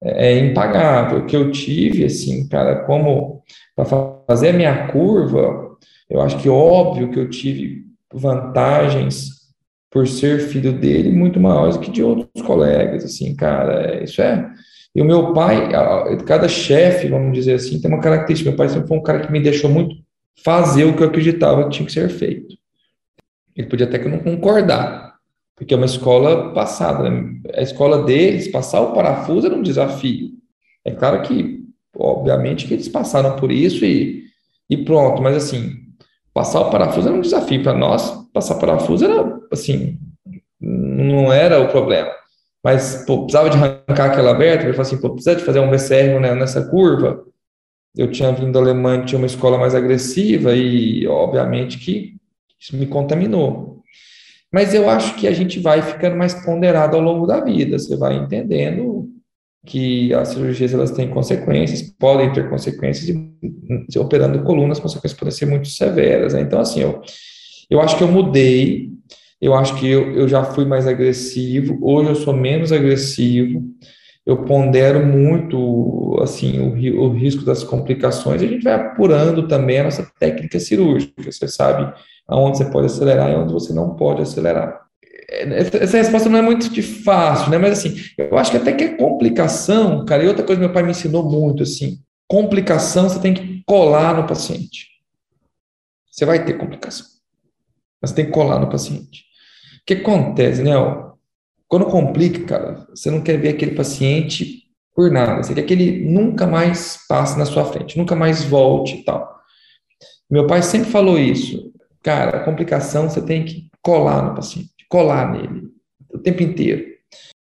é, é impagável. O que eu tive, assim, cara, como para fazer a minha curva, eu acho que óbvio que eu tive vantagens por ser filho dele muito maiores que de outros colegas, assim, cara, isso é. E o meu pai, cada chefe, vamos dizer assim, tem uma característica. Meu pai sempre foi um cara que me deixou muito fazer o que eu acreditava que tinha que ser feito. Ele podia até que não concordar, porque é uma escola passada. Né? A escola deles, passar o parafuso era um desafio. É claro que, obviamente, que eles passaram por isso e, e pronto, mas assim, passar o parafuso era um desafio. Para nós, passar parafuso era, assim, não era o problema. Mas, pô, precisava de arrancar aquela aberta, ele falou assim, pô, precisa de fazer um VCR né, nessa curva. Eu tinha vindo da Alemanha, tinha uma escola mais agressiva e, obviamente, que isso me contaminou. Mas eu acho que a gente vai ficando mais ponderado ao longo da vida. Você vai entendendo que as cirurgias elas têm consequências, podem ter consequências, e operando colunas, as consequências podem ser muito severas. Né? Então, assim, eu, eu acho que eu mudei, eu acho que eu, eu já fui mais agressivo, hoje eu sou menos agressivo, eu pondero muito, assim, o, o risco das complicações, e a gente vai apurando também a nossa técnica cirúrgica, você sabe aonde você pode acelerar e onde você não pode acelerar. Essa resposta não é muito de fácil, né? Mas assim, eu acho que até que é complicação, cara, e outra coisa que meu pai me ensinou muito, assim, complicação você tem que colar no paciente. Você vai ter complicação, mas tem que colar no paciente. O que acontece, né? Quando complica, cara, você não quer ver aquele paciente por nada. Você quer que ele nunca mais passe na sua frente, nunca mais volte e tal. Meu pai sempre falou isso. Cara, a complicação você tem que colar no paciente, colar nele o tempo inteiro.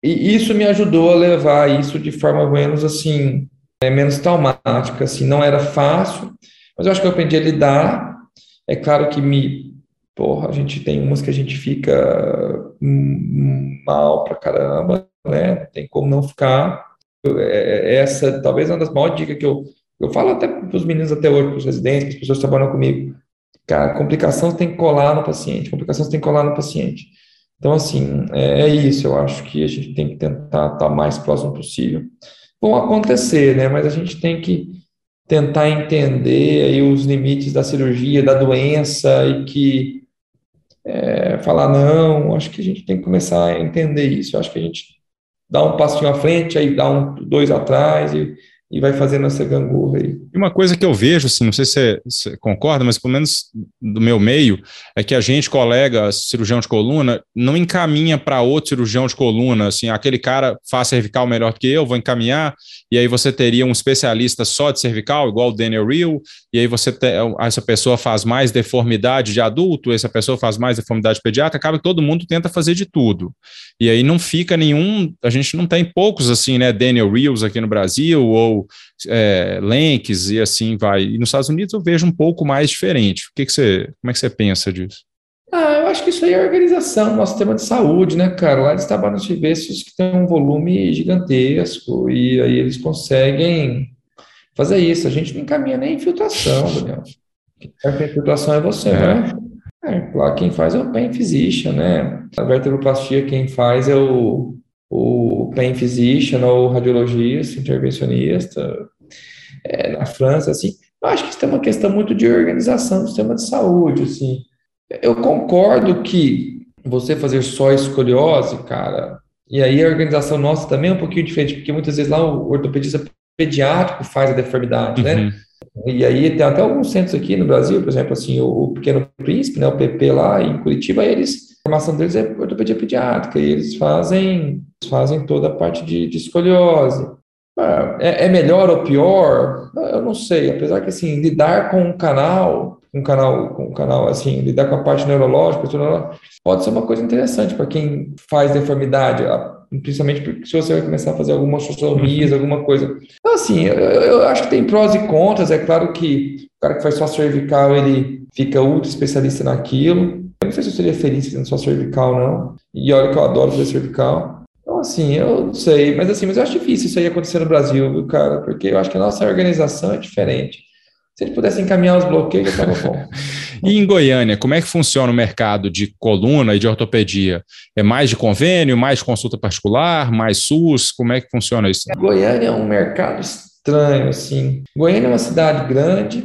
E isso me ajudou a levar isso de forma menos assim, é, menos traumática, assim, não era fácil, mas eu acho que eu aprendi a lidar. É claro que me, porra, a gente tem umas que a gente fica mal pra caramba, né? Tem como não ficar. É, é, essa talvez uma das maiores dicas que eu, eu falo até para os meninos até hoje, para os residentes, para as pessoas que trabalham comigo. Cara, complicação tem que colar no paciente, complicação tem que colar no paciente. Então, assim, é, é isso, eu acho que a gente tem que tentar estar mais próximo possível. Vão acontecer, né, mas a gente tem que tentar entender aí os limites da cirurgia, da doença e que é, falar não, acho que a gente tem que começar a entender isso. Eu acho que a gente dá um passinho à frente, aí dá um, dois atrás e e vai fazendo essa gangorra aí. E uma coisa que eu vejo, assim, não sei se você, concorda, mas pelo menos do meu meio, é que a gente, colega cirurgião de coluna, não encaminha para outro cirurgião de coluna, assim, aquele cara faz cervical melhor que eu, vou encaminhar, e aí você teria um especialista só de cervical, igual o Daniel Real, e aí você te, essa pessoa faz mais deformidade de adulto, essa pessoa faz mais deformidade pediátrica, acaba que todo mundo tenta fazer de tudo. E aí não fica nenhum, a gente não tem poucos assim, né, Daniel Reals aqui no Brasil, ou é, Lenks e assim vai. E nos Estados Unidos eu vejo um pouco mais diferente. O que, que você, como é que você pensa disso? Ah, eu acho que isso aí é organização, nosso sistema de saúde, né, cara? Lá eles trabalham nos serviços que tem um volume gigantesco e aí eles conseguem fazer isso. A gente não encaminha nem infiltração, Daniel. A infiltração é você, é. né? É, lá quem faz é o pain physician, né? A vertebroplastia quem faz é o o pain physician ou radiologista, intervencionista, é, na França, assim, eu acho que isso tem uma questão muito de organização do sistema de saúde, assim. Eu concordo que você fazer só escoliose, cara, e aí a organização nossa também é um pouquinho diferente, porque muitas vezes lá o ortopedista pediátrico faz a deformidade, né? uhum. né? E aí tem até alguns centros aqui no Brasil, por exemplo, assim, o Pequeno Príncipe, né, o PP lá em Curitiba, eles, a formação deles é ortopedia pediátrica, e eles fazem fazem toda a parte de, de escoliose. Ah, é, é, melhor ou pior? Eu não sei, apesar que assim, lidar com um canal, um canal, com um canal assim, lidar com a parte neurológica, pode ser uma coisa interessante para quem faz deformidade, principalmente se você vai começar a fazer algumas sostomias, alguma coisa. Então, assim, eu, eu, acho que tem prós e contras, é claro que o cara que faz só cervical, ele fica ultra especialista naquilo. Eu não sei se eu seria feliz fazendo só cervical, não. E olha que eu adoro fazer cervical. Então, assim, eu não sei, mas assim, mas eu acho difícil isso aí acontecer no Brasil, viu, cara? Porque eu acho que a nossa organização é diferente. Se eles pudessem encaminhar os bloqueios, estava bom. e em Goiânia, como é que funciona o mercado de coluna e de ortopedia? É mais de convênio, mais de consulta particular, mais SUS? Como é que funciona isso? Goiânia é um mercado estranho, assim. Goiânia é uma cidade grande,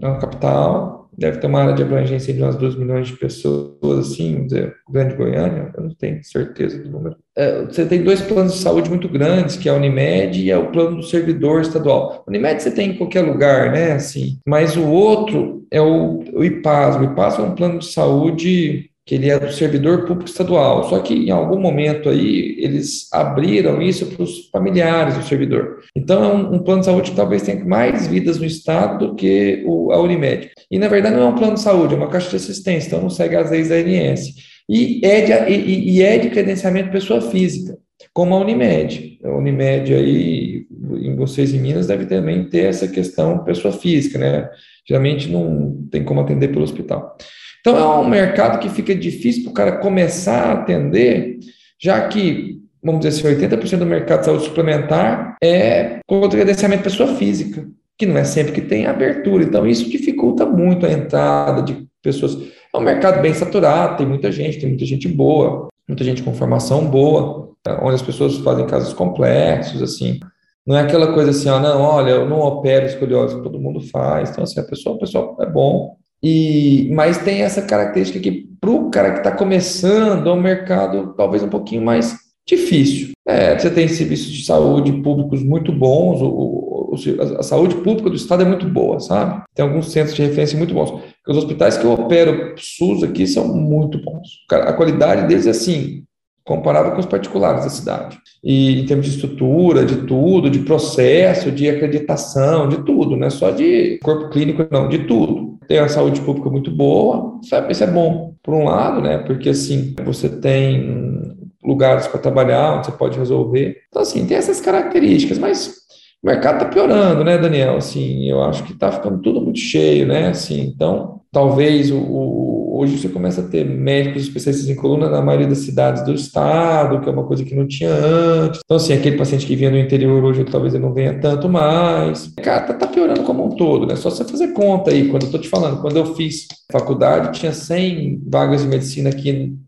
é uma capital, deve ter uma área de abrangência de umas 2 milhões de pessoas, assim, dizer, Grande Goiânia, eu não tenho certeza do número. É, você tem dois planos de saúde muito grandes, que é a Unimed e é o plano do servidor estadual. Unimed você tem em qualquer lugar, né, assim, mas o outro é o, o IPAS. O IPAS é um plano de saúde que ele é do servidor público estadual. Só que em algum momento aí eles abriram isso para os familiares do servidor. Então é um, um, plano de saúde que talvez tenha mais vidas no estado do que o, a Unimed. E na verdade não é um plano de saúde, é uma caixa de assistência, então não segue as leis da ANS. E é de, e, e é de credenciamento pessoa física, como a Unimed. A Unimed aí, em vocês em Minas, deve também ter essa questão pessoa física, né? Geralmente não tem como atender pelo hospital. Então é um mercado que fica difícil para o cara começar a atender, já que, vamos dizer assim, 80% do mercado de saúde suplementar é com credenciamento pessoa física, que não é sempre que tem abertura. Então isso dificulta muito a entrada de pessoas. É um mercado bem saturado, tem muita gente, tem muita gente boa, muita gente com formação boa, onde as pessoas fazem casos complexos, assim. Não é aquela coisa assim, ó, não, olha, eu não opero escoliose, todo mundo faz. Então, assim, a pessoa, a pessoa é bom, e, mas tem essa característica que, para o cara que está começando, é um mercado talvez um pouquinho mais difícil. É, você tem serviços de saúde públicos muito bons, o, o, a saúde pública do Estado é muito boa, sabe? Tem alguns centros de referência muito bons. Os hospitais que eu opero SUS aqui são muito bons. A qualidade deles é assim, comparado com os particulares da cidade. E em termos de estrutura, de tudo, de processo, de acreditação, de tudo, não é só de corpo clínico, não, de tudo. Tem a saúde pública muito boa, isso é bom, por um lado, né? Porque assim, você tem lugares para trabalhar, onde você pode resolver. Então, assim, tem essas características, mas o mercado está piorando, né, Daniel? Assim, eu acho que está ficando tudo muito cheio, né? Assim, então, talvez o, o, hoje você começa a ter médicos especialistas em coluna na maioria das cidades do estado, que é uma coisa que não tinha antes. Então, assim, aquele paciente que vinha do interior hoje, talvez ele não venha tanto mais. Cara, tá, tá piorando como um todo, né? Só você fazer conta aí. Quando eu tô te falando, quando eu fiz faculdade, tinha 100 vagas de medicina aqui em,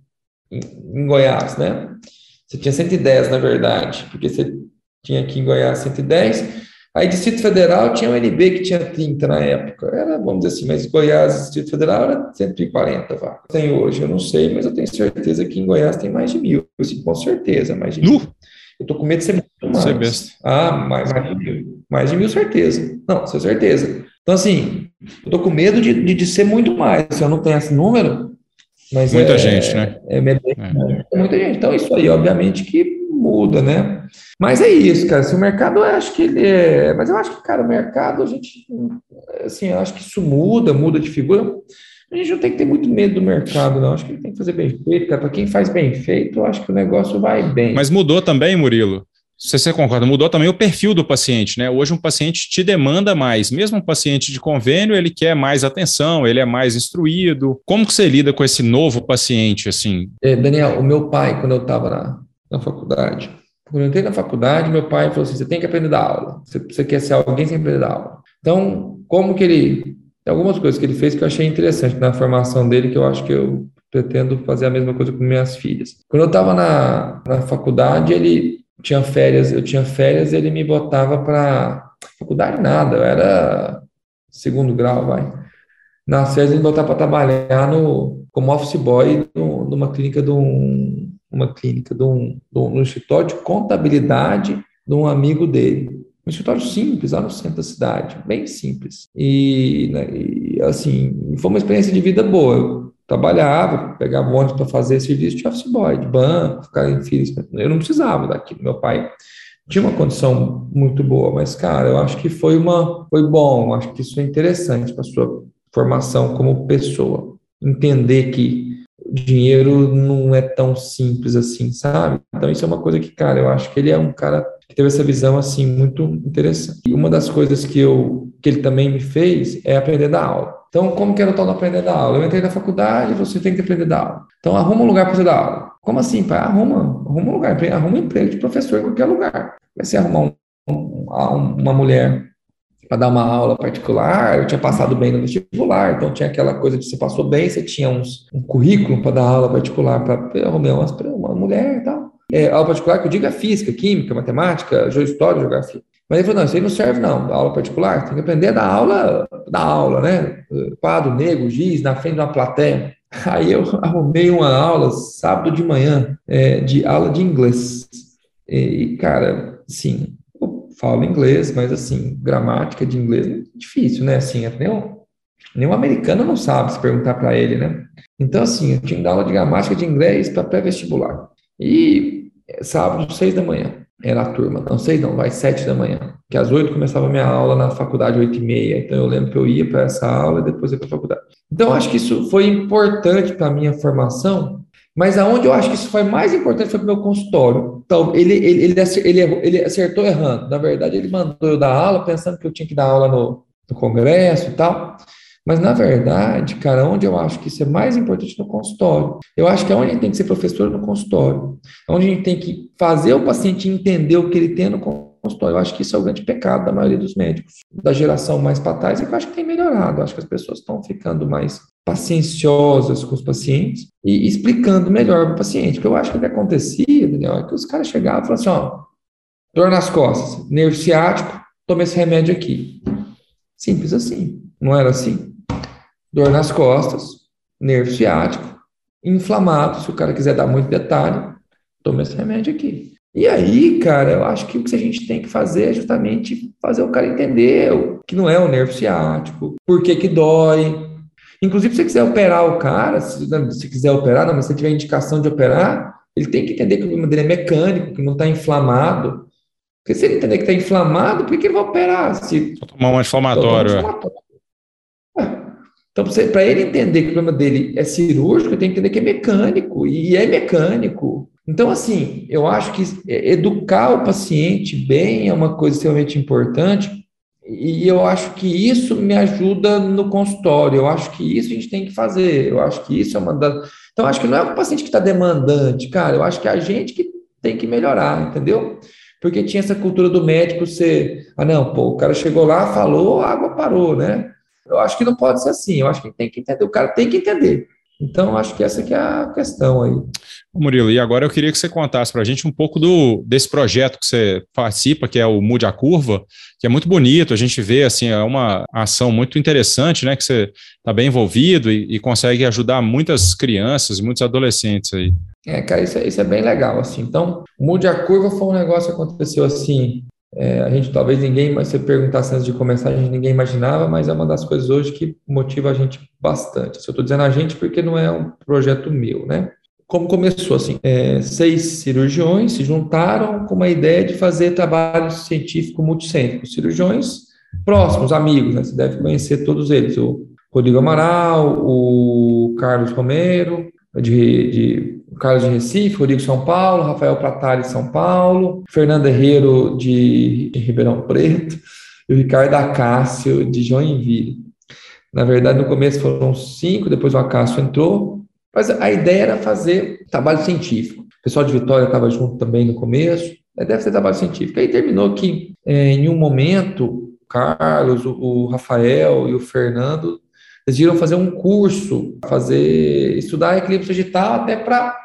em Goiás, né? Você tinha 110, na verdade, porque você tinha aqui em Goiás 110. Aí Distrito Federal tinha o NB que tinha 30 na época. Era, vamos dizer assim, mas Goiás, Distrito Federal era 140 vagas. Tem hoje, eu não sei, mas eu tenho certeza que em Goiás tem mais de mil. Assim, com certeza, mais de mil. Uh! Eu tô com medo de ser muito mais. besta. Ah, mais, mais de mil. Mais de mil, certeza. Não, com certeza. Então, assim, eu tô com medo de, de, de ser muito mais. Se eu não tenho esse número, mas muita é, gente, né? É, é, é, é, muita gente. Então, isso aí, obviamente, que muda, né? Mas é isso, cara. Se o mercado, eu acho que ele é. Mas eu acho que, cara, o mercado, a gente. Assim, eu acho que isso muda, muda de figura. A gente não tem que ter muito medo do mercado, não. Acho que ele tem que fazer bem feito, cara. Para quem faz bem feito, eu acho que o negócio vai bem. Mas mudou também, Murilo. Se você concorda, mudou também o perfil do paciente, né? Hoje um paciente te demanda mais. Mesmo um paciente de convênio, ele quer mais atenção, ele é mais instruído. Como que você lida com esse novo paciente, assim? É, Daniel, o meu pai, quando eu estava na, na faculdade. Quando eu entrei na faculdade, meu pai falou assim: você tem que aprender a dar aula. Você, você quer ser alguém sem aprender a dar aula. Então, como que ele. Tem algumas coisas que ele fez que eu achei interessante na formação dele, que eu acho que eu pretendo fazer a mesma coisa com minhas filhas. Quando eu estava na, na faculdade, ele tinha férias, eu tinha férias, ele me botava para faculdade nada, eu era segundo grau, vai. Nas férias ele me botava para trabalhar no como office boy no, numa clínica de um uma clínica, de um, de um, no escritório de contabilidade de um amigo dele. Um escritório simples, lá no centro da cidade, bem simples. E, né, e assim, foi uma experiência de vida boa. Eu trabalhava, pegava ônibus para fazer serviço de office boy, de banco, ficar em filas. Eu não precisava daquilo. Meu pai tinha uma condição muito boa, mas, cara, eu acho que foi uma foi bom, acho que isso é interessante para sua formação como pessoa. Entender que dinheiro não é tão simples assim, sabe? Então isso é uma coisa que, cara, eu acho que ele é um cara que teve essa visão assim muito interessante. E uma das coisas que eu que ele também me fez é aprender da aula. Então, como que era o tal do aprender da aula? Eu entrei na faculdade, você tem que aprender da aula. Então, arruma um lugar para você dar aula. Como assim, pai? Arruma, arruma um lugar, arruma um emprego de professor em qualquer lugar. Vai ser arrumar um, um, uma mulher para dar uma aula particular, eu tinha passado bem no vestibular, então tinha aquela coisa de você passou bem, você tinha uns, um currículo para dar aula particular para uma mulher e tal. É, aula particular que eu digo é física, química, matemática, história, geografia. Mas ele falou, não, isso aí não serve não, aula particular, tem que aprender a dar aula, da aula, né? Quadro negro, giz, na frente de uma plateia. Aí eu arrumei uma aula sábado de manhã, é, de aula de inglês. E, cara, sim, falo inglês, mas assim, gramática de inglês é difícil, né? Assim, nenhum, nenhum americano não sabe se perguntar para ele, né? Então, assim, eu tinha que dar aula de gramática de inglês para pré-vestibular. E é, sábado, seis da manhã, era a turma. Não, seis não, vai sete da manhã. Que às oito começava a minha aula na faculdade, oito e meia. Então, eu lembro que eu ia para essa aula e depois ia para a faculdade. Então, acho que isso foi importante para a minha formação, mas aonde eu acho que isso foi mais importante foi para o meu consultório. Então, ele, ele, ele, ele, acertou errando. Na verdade, ele mandou eu dar aula pensando que eu tinha que dar aula no, no congresso e tal. Mas, na verdade, cara, onde eu acho que isso é mais importante no consultório. Eu acho que é onde a gente tem que ser professor no consultório. É onde a gente tem que fazer o paciente entender o que ele tem no consultório. Eu acho que isso é o grande pecado da maioria dos médicos. Da geração mais para é que eu acho que tem melhorado. Eu acho que as pessoas estão ficando mais pacienciosas com os pacientes e explicando melhor para o paciente. Porque eu acho que o que acontecia, Daniel, é que os caras chegavam e falavam assim, ó, dor nas costas, nervo ciático, toma esse remédio aqui. Simples assim, não era assim? Dor nas costas, nervo ciático, inflamado, se o cara quiser dar muito detalhe, toma esse remédio aqui. E aí, cara, eu acho que o que a gente tem que fazer é justamente fazer o cara entender que não é o nervo ciático, por que que dói, Inclusive, se você quiser operar o cara, se, se quiser operar, não, mas se tiver indicação de operar, Ele tem que entender que o problema dele é mecânico, que não está inflamado. Porque se ele entender que está inflamado, por que ele vai operar? Se tomar um anti-inflamatório. É. Então, para ele entender que o problema dele é cirúrgico, ele tem que entender que é mecânico, e é mecânico. Então, assim, eu acho que educar o paciente bem é uma coisa extremamente importante, e eu acho que isso me ajuda no consultório, eu acho que isso a gente tem que fazer, eu acho que isso é das. Então, acho que não é o paciente que está demandante, cara, eu acho que é a gente que tem que melhorar, entendeu? Porque tinha essa cultura do médico ser, ah, não, pô, o cara chegou lá, falou, a água parou, né? Eu acho que não pode ser assim, eu acho que tem que entender, o cara tem que entender. Então, acho que essa que é a questão aí. Murilo, e agora eu queria que você contasse para a gente um pouco do, desse projeto que você participa, que é o Mude a Curva, que é muito bonito, a gente vê, assim, é uma ação muito interessante, né, que você está bem envolvido e, e, consegue ajudar muitas crianças, muitos adolescentes aí. É, cara, isso é, isso é bem legal, assim. Então, o Mude a Curva foi um negócio que aconteceu, assim, é, a gente talvez ninguém, mas você perguntasse antes de começar, a gente ninguém imaginava, mas é uma das coisas hoje que motiva a gente bastante. Se eu estou dizendo a gente porque não é um projeto meu, né? Como começou assim? É, seis cirurgiões se juntaram com uma ideia de fazer trabalho científico multicêntrico. Cirurgiões próximos, amigos, né? Você deve conhecer todos eles. O Rodrigo Amaral, o Carlos Romero, de, de Carlos de Recife, Rodrigo São Paulo, Rafael Pratari São Paulo, Fernando Herreiro de Ribeirão Preto e o Ricardo Acácio de Joinville. Na verdade, no começo foram cinco, depois o Acácio entrou, mas a ideia era fazer trabalho científico. O pessoal de Vitória estava junto também no começo, deve ser trabalho científico. Aí terminou que, é, em um momento, o Carlos, o, o Rafael e o Fernando decidiram fazer um curso, fazer estudar equilíbrio digital até para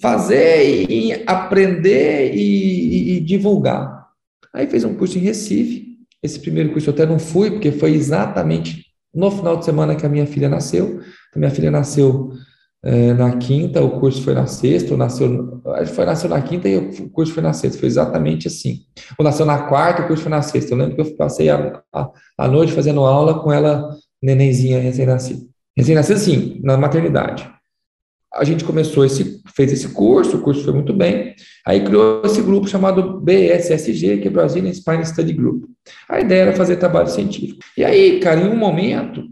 fazer e aprender e, e, divulgar. Aí fez um curso em Recife. Esse primeiro curso eu até não fui, porque foi exatamente no final de semana que a minha filha nasceu. A minha filha nasceu é, na quinta, o curso foi na sexta, nasceu, foi nasceu na quinta e o curso foi na sexta. Foi exatamente assim. Ou nasceu na quarta, o curso foi na sexta. Eu lembro que eu passei a, a, a noite fazendo aula com ela, nenenzinha recém-nascida. Recém-nascida, sim, na maternidade a gente começou esse, fez esse curso, o curso foi muito bem, aí criou esse grupo chamado BSSG, que é Brazilian Spine Study Group. A ideia era fazer trabalho científico. E aí, cara, em um momento,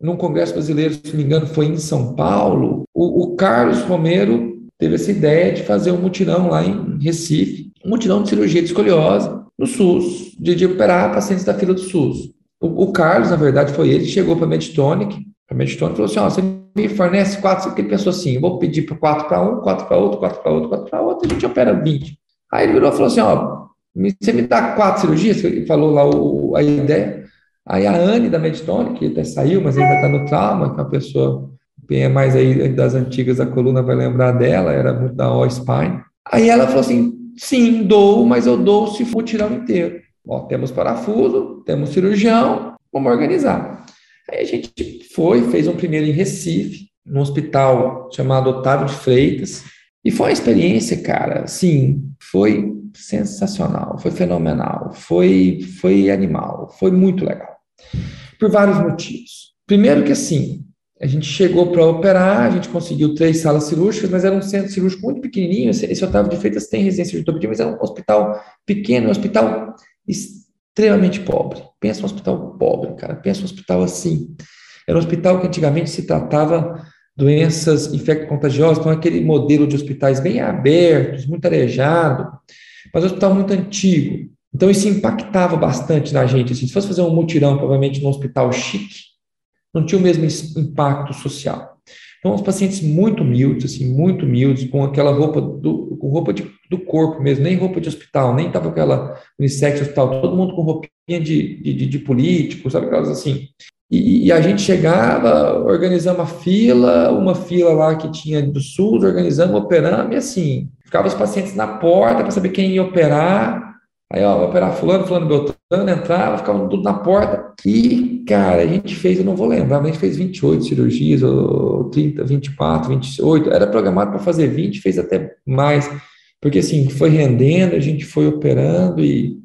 num congresso brasileiro, se não me engano, foi em São Paulo, o, o Carlos Romero teve essa ideia de fazer um mutirão lá em Recife, um mutirão de cirurgia de escoliose no SUS, de, de operar pacientes da fila do SUS. O, o Carlos, na verdade, foi ele que chegou para a Medtonic, a Medtonic falou assim, ó, você me fornece quatro, ele pensou assim, vou pedir para quatro para um, quatro para outro, quatro para outro, quatro para outro, a gente opera 20. Aí ele virou e falou assim, ó, você me dá quatro cirurgias? Ele falou lá o, a ideia. Aí a Anne da Medstone, que até saiu, mas ainda está no trauma, que é uma pessoa, quem é mais aí das antigas da coluna vai lembrar dela, era muito da O-Spine. Aí ela falou assim, sim, dou, mas eu dou se for tirar o inteiro. Ó, temos parafuso, temos cirurgião, vamos organizar. Aí a gente foi, fez um primeiro em Recife, num hospital chamado Otávio de Freitas, e foi uma experiência, cara, sim, foi sensacional, foi fenomenal, foi, foi animal, foi muito legal, por vários motivos. Primeiro que assim, a gente chegou para operar, a gente conseguiu três salas cirúrgicas, mas era um centro cirúrgico muito pequenininho. Esse, esse Otávio de Freitas tem residência de ortopedia, mas era um hospital pequeno, um hospital extremamente pobre. Pensa um hospital pobre, cara. Pensa um hospital assim. Era um hospital que antigamente se tratava doenças infecto-contagiosas, então aquele modelo de hospitais bem abertos, muito arejado, mas um hospital muito antigo. Então isso impactava bastante na gente. Assim, se fosse fazer um mutirão, provavelmente num hospital chique, não tinha o mesmo impacto social. Então, os pacientes muito humildes, assim, muito humildes, com aquela roupa do, com roupa de, do corpo mesmo, nem roupa de hospital, nem tava aquela unissex hospital, todo mundo com roupinha de, de, de político, sabe aquelas assim. E, e, a gente chegava, organizamos a fila, uma fila lá que tinha do SUS, organizamos, operamos, e assim, ficava os pacientes na porta para saber quem ia operar, Aí, ó, vai operar fulano, fulano, Beltrano, entrava, ficava tudo na porta. E, cara, a gente fez, eu não vou lembrar, mas a gente fez 28 cirurgias, ou 30, 24, 28. Era programado para fazer 20, fez até mais. Porque, assim, foi rendendo, a gente foi operando e,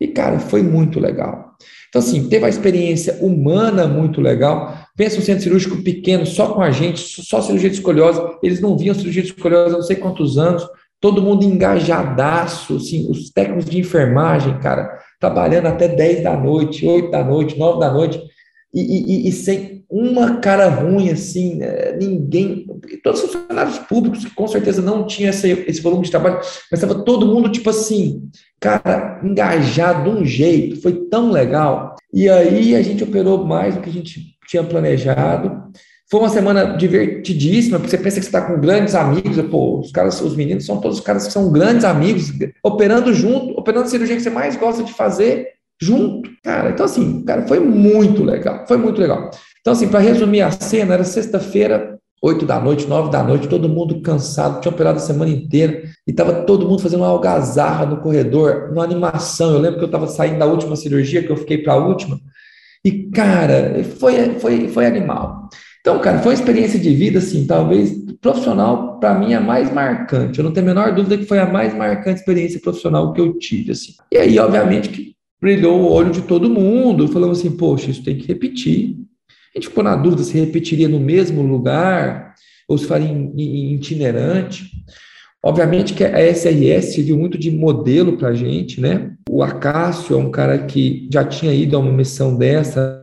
e, cara, foi muito legal. Então, assim, teve a experiência humana muito legal. Pensa um centro cirúrgico pequeno, só com a gente, só cirurgia de escoliose. Eles não viam cirurgia de escoliose há não sei quantos anos. Todo mundo engajadaço, assim, os técnicos de enfermagem, cara, trabalhando até 10 da noite, 8 da noite, 9 da noite, e, e, e sem uma cara ruim, assim, né? ninguém, todos os funcionários públicos que com certeza não tinham esse, esse volume de trabalho, mas estava todo mundo, tipo assim, cara, engajado de um jeito, foi tão legal. E aí a gente operou mais do que a gente tinha planejado. Foi uma semana divertidíssima, porque você pensa que você está com grandes amigos, pô, os caras, os meninos são todos os caras que são grandes amigos, operando junto, operando a cirurgia que você mais gosta de fazer junto, cara. Então, assim, cara, foi muito legal, foi muito legal. Então, assim, para resumir a cena, era sexta-feira, oito da noite, nove da noite, todo mundo cansado, tinha operado a semana inteira, e estava todo mundo fazendo uma algazarra no corredor, uma animação. Eu lembro que eu estava saindo da última cirurgia, que eu fiquei para a última, e, cara, foi, foi, foi animal. Então, cara, foi uma experiência de vida, assim, talvez profissional, para mim, a mais marcante. Eu não tenho a menor dúvida que foi a mais marcante experiência profissional que eu tive, assim. E aí, obviamente, que brilhou o olho de todo mundo, falando assim, poxa, isso tem que repetir. A gente ficou na dúvida se repetiria no mesmo lugar ou se faria em, itinerante. Obviamente que a SRS serviu muito de modelo para a gente, né? O Acácio é um cara que já tinha ido a uma missão dessa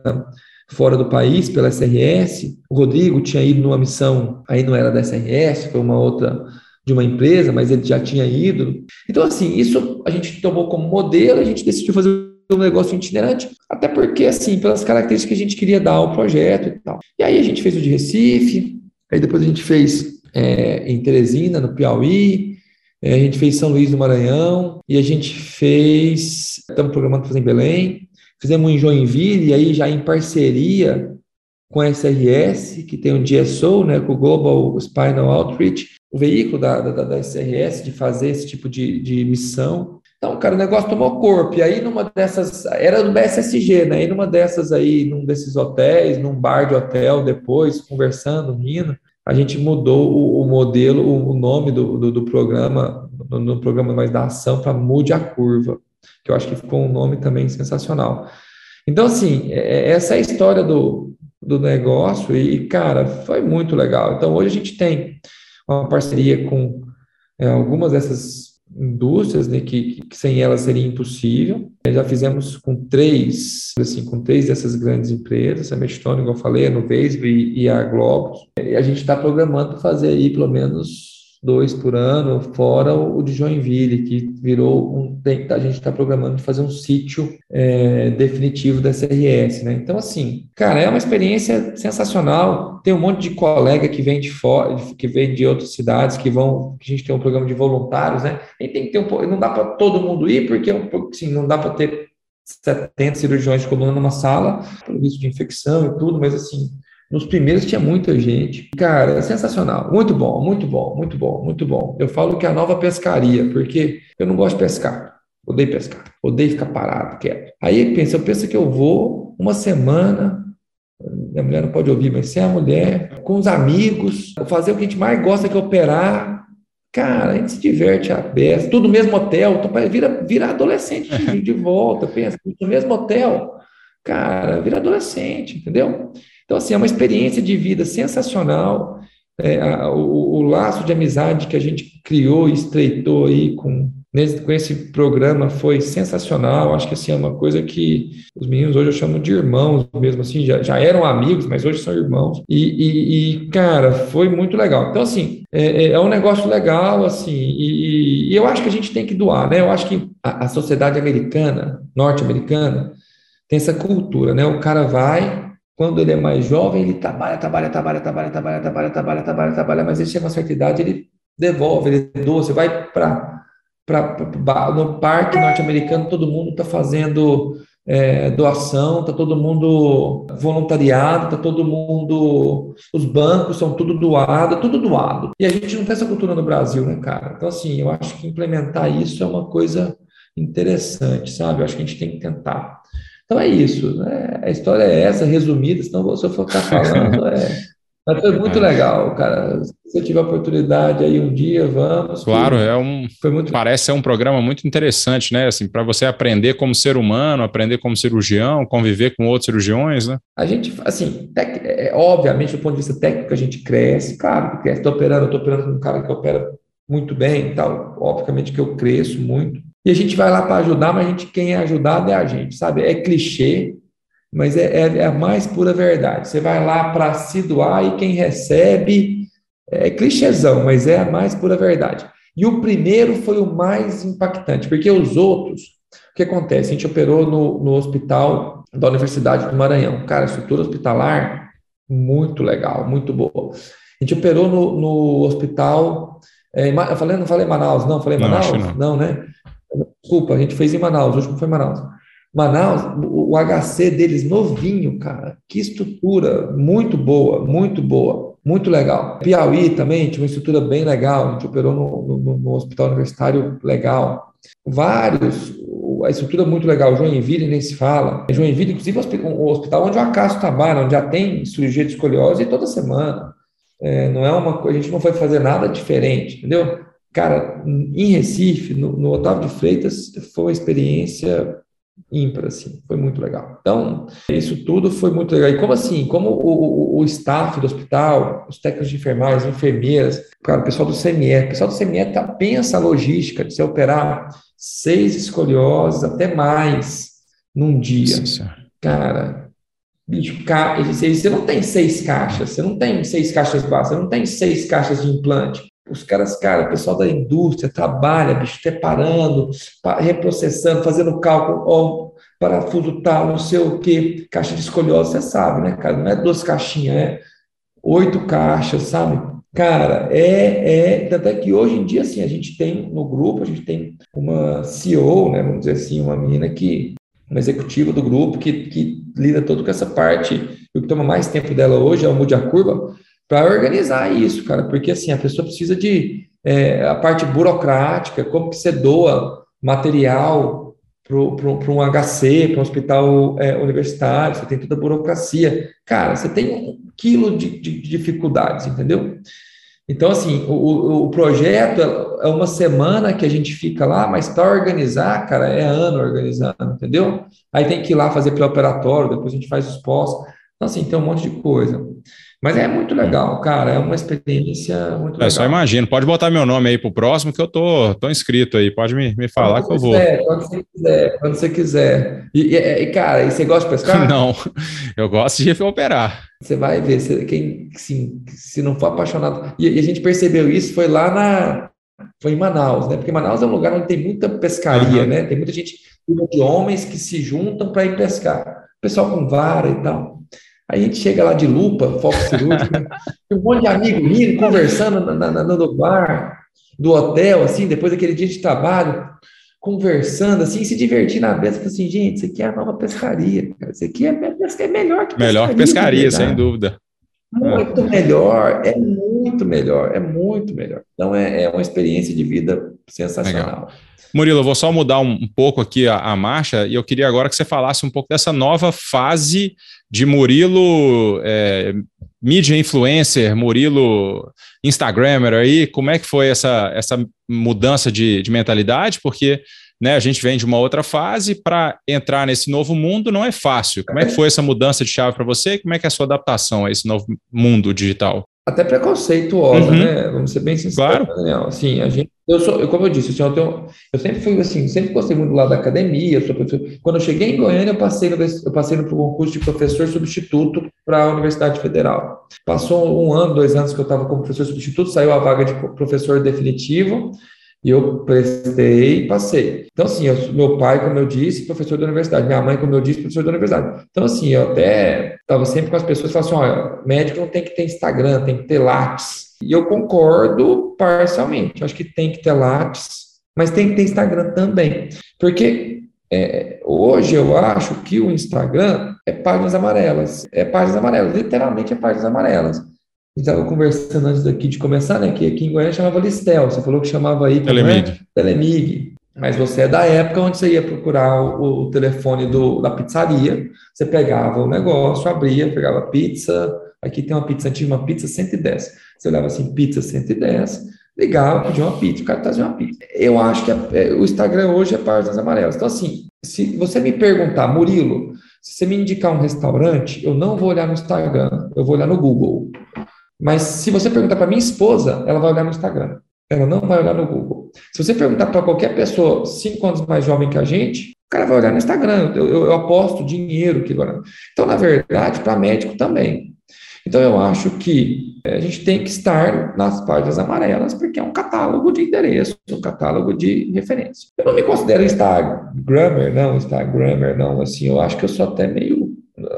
fora do país pela SRS. O Rodrigo tinha ido numa missão, aí não era da SRS, foi uma outra de uma empresa, mas ele já tinha ido. Então, assim, isso a gente tomou como modelo, a gente decidiu fazer um negócio itinerante, até porque, assim, pelas características que a gente queria dar ao projeto e tal. E aí a gente fez o de Recife, aí depois a gente fez é, em Teresina, no Piauí, é, a gente fez São Luís do Maranhão, e a gente fez, estamos programando fazer em Belém, fizemos em Joinville, e aí já em parceria com a SRS, que tem o DSO, né, com o Global Spinal Outreach, o veículo da, da, da SRS de fazer esse tipo de, de missão. Então, cara, o negócio tomou corpo. E aí, numa dessas, era do BSSG, né? E numa dessas aí, num desses hotéis, num bar de hotel, depois, conversando, rindo, a gente mudou o, o modelo, o, o nome do, do, do programa, no, no, programa mais da ação, para Mude a Curva, que eu acho que ficou um nome também sensacional. Então, assim, é, é essa é a história do, do negócio e, cara, foi muito legal. Então, hoje a gente tem uma parceria com é, algumas dessas indústrias, né, que, que, sem elas seria impossível. Já fizemos com três, assim, com três dessas grandes empresas, a Medstone, como eu falei, a Nuvesb e, e a Globus. E a gente está programando fazer aí pelo menos dois por ano, fora o de Joinville, que virou um. A gente está programando de fazer um sítio é, definitivo da CRS, né? Então, assim, cara, é uma experiência sensacional. Tem um monte de colega que vem de fora, que vem de outras cidades, que vão. A gente tem um programa de voluntários, né? E tem que ter um Não dá para todo mundo ir, porque assim, não dá para ter 70 cirurgiões de coluna numa sala, pelo risco de infecção e tudo, mas assim nos primeiros tinha muita gente. Cara, é sensacional. Muito bom, muito bom, muito bom, muito bom. Eu falo que é a nova pescaria, porque eu não gosto de pescar. Odeio pescar. Odeio ficar parado, quieto. Aí pensa, eu penso que eu vou uma semana. Minha mulher não pode ouvir, mas sem a mulher, com os amigos, fazer o que a gente mais gosta, que é operar. Cara, a gente se diverte a beça, tudo no mesmo hotel, então vira, vira adolescente de, de volta, pensa, no mesmo hotel, cara, vira adolescente, entendeu? Então, assim, é uma experiência de vida sensacional. É, a, o, o, laço de amizade que a gente criou e estreitou aí com, nesse, com esse programa foi sensacional. Acho que assim, é uma coisa que os meninos hoje eu chamo de irmãos mesmo, assim, já, já eram amigos, mas hoje são irmãos. E, e, e cara, foi muito legal. Então, assim, é, é, é um negócio legal, assim, e, e, eu acho que a gente tem que doar, né? Eu acho que a, a sociedade americana, norte-americana, tem essa cultura, né? O cara vai, quando ele é mais jovem, ele trabalha, trabalha, trabalha, trabalha, trabalha, trabalha, trabalha, trabalha, trabalha, mas ele chega a uma certa idade, ele devolve, ele doa. Você vai para no parque norte-americano, todo mundo está fazendo é, doação, está todo mundo voluntariado, está todo mundo. Os bancos são tudo doado, tudo doado. E a gente não tem essa cultura no Brasil, né, cara? Então, assim, eu acho que implementar isso é uma coisa interessante, sabe? Eu acho que a gente tem que tentar. Então é isso, né? A história é essa, resumida, senão se eu for ficar falando, é, Mas foi muito é. legal, cara. Se você tiver oportunidade aí um dia, vamos. Claro, é um. Foi muito... Parece ser um programa muito interessante, né? Assim, para você aprender como ser humano, aprender como cirurgião, conviver com outros cirurgiões, né? A gente, assim, tec... é, obviamente, do ponto de vista técnico, a gente cresce, claro que cresce. Estou operando, estou operando com um cara que opera muito bem e tal. Obviamente que eu cresço muito. E a gente vai lá para ajudar, mas a gente, quem é ajudado é a gente, sabe? É clichê, mas é, é, é a mais pura verdade. Você vai lá para se doar e quem recebe é clichêzão, mas é a mais pura verdade. E o primeiro foi o mais impactante, porque os outros, o que acontece? A gente operou no, no hospital da Universidade do Maranhão. Cara, estrutura hospitalar muito legal, muito boa. A gente operou no, no hospital. É, eu falei, não falei Manaus, não, falei Manaus? Não, não. não, né? Desculpa, a gente fez em Manaus, o último foi Manaus. Manaus, o HC deles novinho, cara. Que estrutura muito boa, muito boa, muito legal. Piauí também tinha uma estrutura bem legal. A gente operou no, no, no hospital universitário legal. Vários, a estrutura muito legal. Joinville nem se fala. Joinville, inclusive, o hospital onde o Acaso trabalha, onde já tem cirurgia de escoliose toda semana. É, não é uma coisa, a gente não foi fazer nada diferente, entendeu? Cara, em Recife, no, no Otávio de Freitas, foi uma experiência ímpar, assim, foi muito legal. Então, isso tudo foi muito legal. E como assim, como o, o, o staff do hospital, os técnicos de enfermagem, as enfermeiras, cara, o pessoal do CME, o pessoal do CME tá, pensa a logística de se operar seis escolioses, até mais, num dia. Sim, cara, bicho, ca... você não tem seis caixas, você não tem seis caixas básicas, você não tem seis caixas de implante. Os caras, cara, o pessoal da indústria trabalha, bicho, preparando, reprocessando, fazendo cálculo, ó, parafuso tal, não sei o quê, caixa de escoliose, você sabe, né, cara? Não é duas caixinhas, é oito caixas, sabe? Cara, é, é, tanto é que hoje em dia, assim, a gente tem no grupo, a gente tem uma CEO, né, vamos dizer assim, uma menina que, uma executiva do grupo que, que lida todo com essa parte, e o que toma mais tempo dela hoje é o Mude a Curva, para organizar isso, cara, porque assim, a pessoa precisa de é, a parte burocrática, como que você doa material para um HC, para um hospital é, universitário, você tem toda a burocracia. Cara, você tem um quilo de, de, de dificuldades, entendeu? Então, assim, o, o projeto é uma semana que a gente fica lá, mas para organizar, cara, é ano organizando, entendeu? Aí tem que ir lá fazer pré-operatório, depois a gente faz os pós. Então, assim, tem um monte de coisa. Mas é muito legal, cara. É uma experiência muito legal. É, só imagino. Pode botar meu nome aí para o próximo, que eu tô, tô inscrito aí. Pode me, me falar quando que eu quiser, vou. Quando você quiser, quando você quiser. E, e, cara, e você gosta de pescar? Não, eu gosto de operar. Você vai ver, você, quem sim, se não for apaixonado. E, e, a gente percebeu isso, foi lá na. Foi em Manaus, né? Porque Manaus é um lugar onde tem muita pescaria, uhum. né? Tem muita gente, de homens que se juntam para ir pescar. Pessoal com vara e tal. Aí a gente chega lá de lupa, foco cirúrgico, um monte de amigo rindo, conversando na, na, no bar, do hotel, assim, depois daquele dia de trabalho, conversando, assim, se divertindo na mesa, assim, gente, isso aqui é a nova pescaria, cara. isso aqui é, é melhor que pescaria. Melhor que pescaria, sem dúvida. Muito é. melhor, é muito melhor, é muito melhor. Então, é, é uma experiência de vida sensacional. Legal. Murilo, eu vou só mudar um, um pouco aqui a, a, marcha e eu queria agora que você falasse um pouco dessa nova fase de Murilo é, mídia influencer, Murilo Instagrammer aí. Como é que foi essa, essa mudança de, de mentalidade? Porque né, a gente vem de uma outra fase para entrar nesse novo mundo não é fácil. Como é que foi essa mudança de chave para você? Como é que é a sua adaptação a esse novo mundo digital? Até preconceituosa, uhum. né? Vamos ser bem sinceros, claro. Daniel. Assim, a gente eu sou, como eu disse, assim, eu, tenho, eu sempre fui assim, sempre gostei muito do lado da academia. Quando eu cheguei em Goiânia, eu passei no, eu passei no concurso de professor substituto para a Universidade Federal. Passou um ano, dois anos que eu estava como professor substituto, saiu a vaga de professor definitivo. E eu prestei e passei. Então, assim, eu, meu pai, como eu disse, professor da universidade. Minha mãe, como eu disse, professor da universidade. Então, assim, eu até estava sempre com as pessoas falavam assim: olha, médico não tem que ter Instagram, tem que ter Lattes. E eu concordo parcialmente. Eu acho que tem que ter Lattes, mas tem que ter Instagram também. Porque é, hoje eu acho que o Instagram é páginas amarelas. É páginas amarelas, literalmente é páginas amarelas. A gente estava conversando antes daqui de começar, né? Que aqui em Goiânia chamava Listel. Você falou que chamava aí. Telemig. É? Telemig. Mas você é da época onde você ia procurar o, o telefone do, da pizzaria, você pegava o negócio, abria, pegava pizza, aqui tem uma pizza antiga, uma pizza 110. Você olhava assim, pizza 110, ligava, pedia uma pizza, o cara trazia uma pizza. Eu acho que é, o Instagram hoje é páginas amarelas. Então, assim, se você me perguntar, Murilo, se você me indicar um restaurante, eu não vou olhar no Instagram, eu vou olhar no Google. Mas se você perguntar para minha esposa, ela vai olhar no Instagram. Ela não vai olhar no Google. Se você perguntar para qualquer pessoa cinco anos mais jovem que a gente, o cara vai olhar no Instagram. Eu, eu, eu aposto dinheiro que agora. Então, na verdade, para médico também. Então, eu acho que eh, a gente tem que estar nas páginas amarelas, porque é um catálogo de endereço, um catálogo de referência. Eu não me considero Instagrammer, não, Instagrammer, não, assim, eu acho que eu sou até meio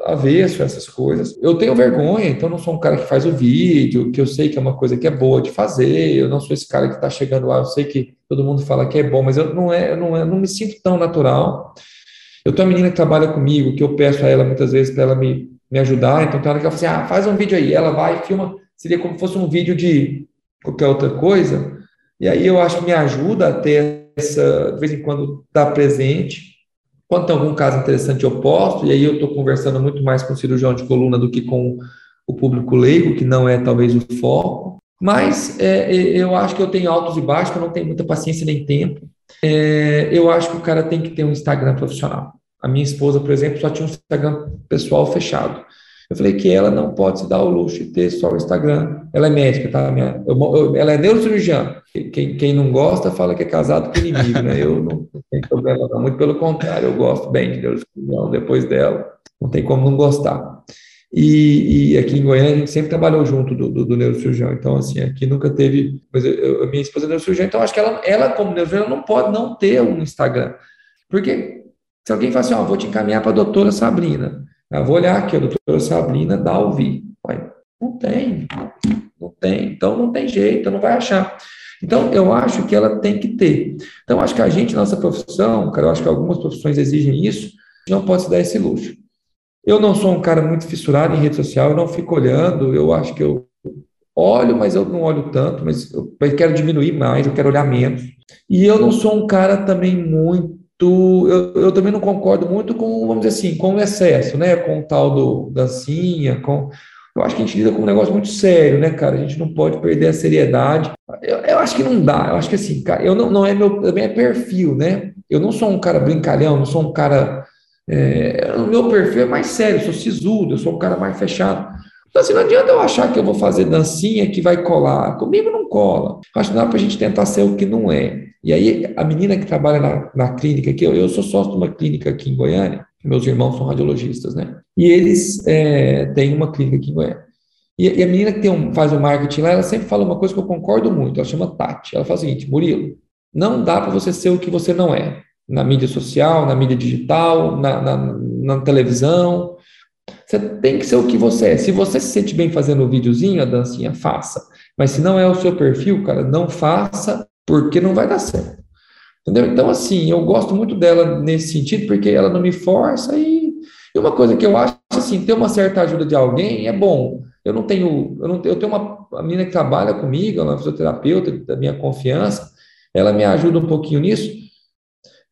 avesso a essas coisas. Eu tenho vergonha, então não sou um cara que faz o vídeo, que eu sei que é uma coisa que é boa de fazer, eu não sou esse cara que está chegando lá, eu sei que todo mundo fala que é bom, mas eu não, é, eu não, é, não me sinto tão natural. Eu tenho uma menina que trabalha comigo, que eu peço a ela muitas vezes para ela me, me ajudar, então tem hora que ela fala assim, ah, faz um vídeo aí, ela vai, filma, seria como se fosse um vídeo de qualquer outra coisa, e aí eu acho que me ajuda a ter essa, de vez em quando, estar presente, quando tem algum caso interessante, eu posto, e aí eu estou conversando muito mais com o cirurgião de coluna do que com o público leigo, que não é talvez o foco. Mas é, é, eu acho que eu tenho altos e baixos, eu não tenho muita paciência nem tempo. É, eu acho que o cara tem que ter um Instagram profissional. A minha esposa, por exemplo, só tinha um Instagram pessoal fechado. Eu falei que ela não pode se dar o luxo de ter só o Instagram. Ela é médica, tá? Minha, eu, eu, ela é neurocirurgiã. Quem, quem não gosta fala que é casado com inimigo, né? Eu não, não tenho problema, não. Muito pelo contrário, eu gosto bem de neurocirurgião depois dela. Não tem como não gostar. E, e, aqui em Goiânia a gente sempre trabalhou junto do, do, do neurocirurgião, então assim, aqui nunca teve, mas eu, eu, minha esposa é neurocirurgiã, então acho que ela, ela como neurocirurgiã não pode não ter um Instagram, porque se alguém fala assim, ó, vou te encaminhar para a doutora Sabrina, eu vou olhar aqui, a doutora Sabrina dá ouvir. Não tem, não tem, então não tem jeito, não vai achar. Então, eu acho que ela tem que ter. Então, acho que a gente, nossa profissão, cara, eu acho que algumas profissões exigem isso, não pode se dar esse luxo. Eu não sou um cara muito fissurado em rede social, eu não fico olhando, eu acho que eu olho, mas eu não olho tanto, mas eu quero diminuir mais, eu quero olhar menos. E eu não sou um cara também muito eu, eu também não concordo muito com, vamos dizer assim, com o excesso, né? Com o tal do dancinha, com. Eu acho que a gente lida com um negócio muito sério, né, cara? A gente não pode perder a seriedade. Eu, eu acho que não dá. Eu acho que assim, cara, eu não, não é meu, também é perfil, né? Eu não sou um cara brincalhão, não sou um cara. É, o meu perfil é mais sério, eu sou sisudo, eu sou um cara mais fechado. Então, assim, não adianta eu achar que eu vou fazer dancinha que vai colar. Comigo não cola. Acho que dá para a gente tentar ser o que não é. E aí, a menina que trabalha na, na clínica aqui, eu, eu sou sócio de uma clínica aqui em Goiânia, meus irmãos são radiologistas, né? E eles é, têm uma clínica aqui em Goiânia. E, e a menina que um, faz o marketing lá, ela sempre fala uma coisa que eu concordo muito, ela chama Tati. Ela fala o seguinte, Murilo, não dá para você ser o que você não é. Na mídia social, na mídia digital, na, na, na televisão. Você tem que ser o que você é. Se você se sente bem fazendo o um videozinho, a dancinha, faça. Mas se não é o seu perfil, cara, não faça porque não vai dar certo. Entendeu? Então, assim, eu gosto muito dela nesse sentido, porque ela não me força e, e uma coisa que eu acho, assim, ter uma certa ajuda de alguém é bom. Eu não tenho, eu não eu tenho uma a menina que trabalha comigo, ela é uma fisioterapeuta da minha confiança, ela me ajuda um pouquinho nisso,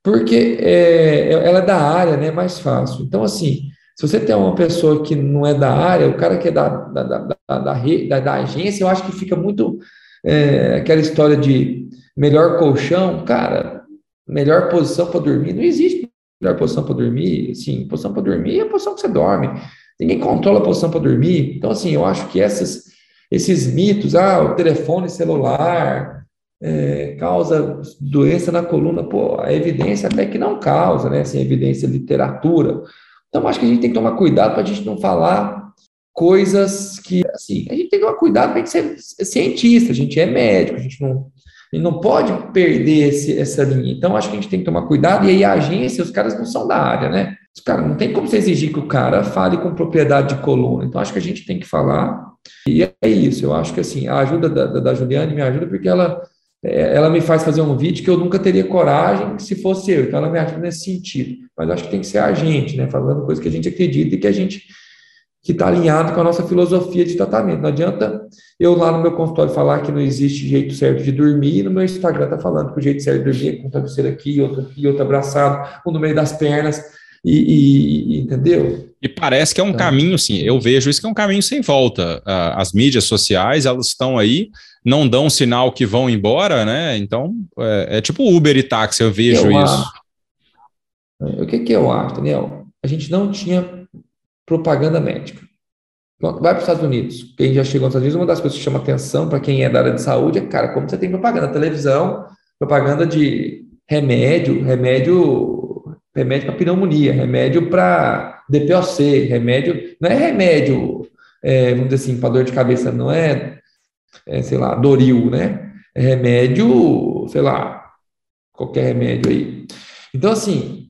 porque é, ela é da área, né, mais fácil. Então, assim, se você tem uma pessoa que não é da área, o cara que é da, da, da, da, da, agência, eu acho que fica muito é, aquela história de melhor colchão, cara, melhor posição para dormir, não existe melhor posição para dormir, sim, posição para dormir é a posição que você dorme, ninguém controla a posição para dormir, então assim, eu acho que essas, esses mitos, ah, o telefone celular é, causa doença na coluna, pô, a evidência até que não causa, né, assim, evidência literatura, então acho que a gente tem que tomar cuidado para a gente não falar coisas que, assim, a gente tem que tomar cuidado para a gente ser cientista, a gente é médico, a gente não e não pode perder esse, essa linha. Então, acho que a gente tem que tomar cuidado. E aí, a agência, os caras não são da área, né? Os caras não tem como você exigir que o cara fale com propriedade de coluna. Então, acho que a gente tem que falar. E é isso. Eu acho que, assim, a ajuda da, da, da Juliane me ajuda porque ela, ela me faz fazer um vídeo que eu nunca teria coragem se fosse eu. Então, ela me ajuda nesse sentido. Mas acho que tem que ser a gente, né? Falando coisa que a gente acredita e que a gente que está alinhado com a nossa filosofia de tratamento. Não adianta eu lá no meu consultório falar que não existe jeito certo de dormir, e no meu Instagram está falando que o jeito certo de dormir é com o travesseiro aqui, outro aqui, outro abraçado, um no meio das pernas. E, e entendeu? E parece que é um então, caminho, sim. Eu vejo isso que é um caminho sem volta. As mídias sociais, elas estão aí, não dão sinal que vão embora, né? Então, é, é tipo Uber e táxi, eu vejo eu isso. O que, que eu acho, Daniel? A gente não tinha propaganda médica. Vai para os Estados Unidos. Quem já chegou nos Estados Unidos, uma das coisas que chama atenção para quem é da área de saúde é, cara, como você tem propaganda televisão, propaganda de remédio, remédio, remédio para pneumonia, remédio para DPOC, remédio, não é remédio, é, vamos dizer assim, para dor de cabeça, não é, é, sei lá, Doril, né? É remédio, sei lá, qualquer remédio aí. Então, assim,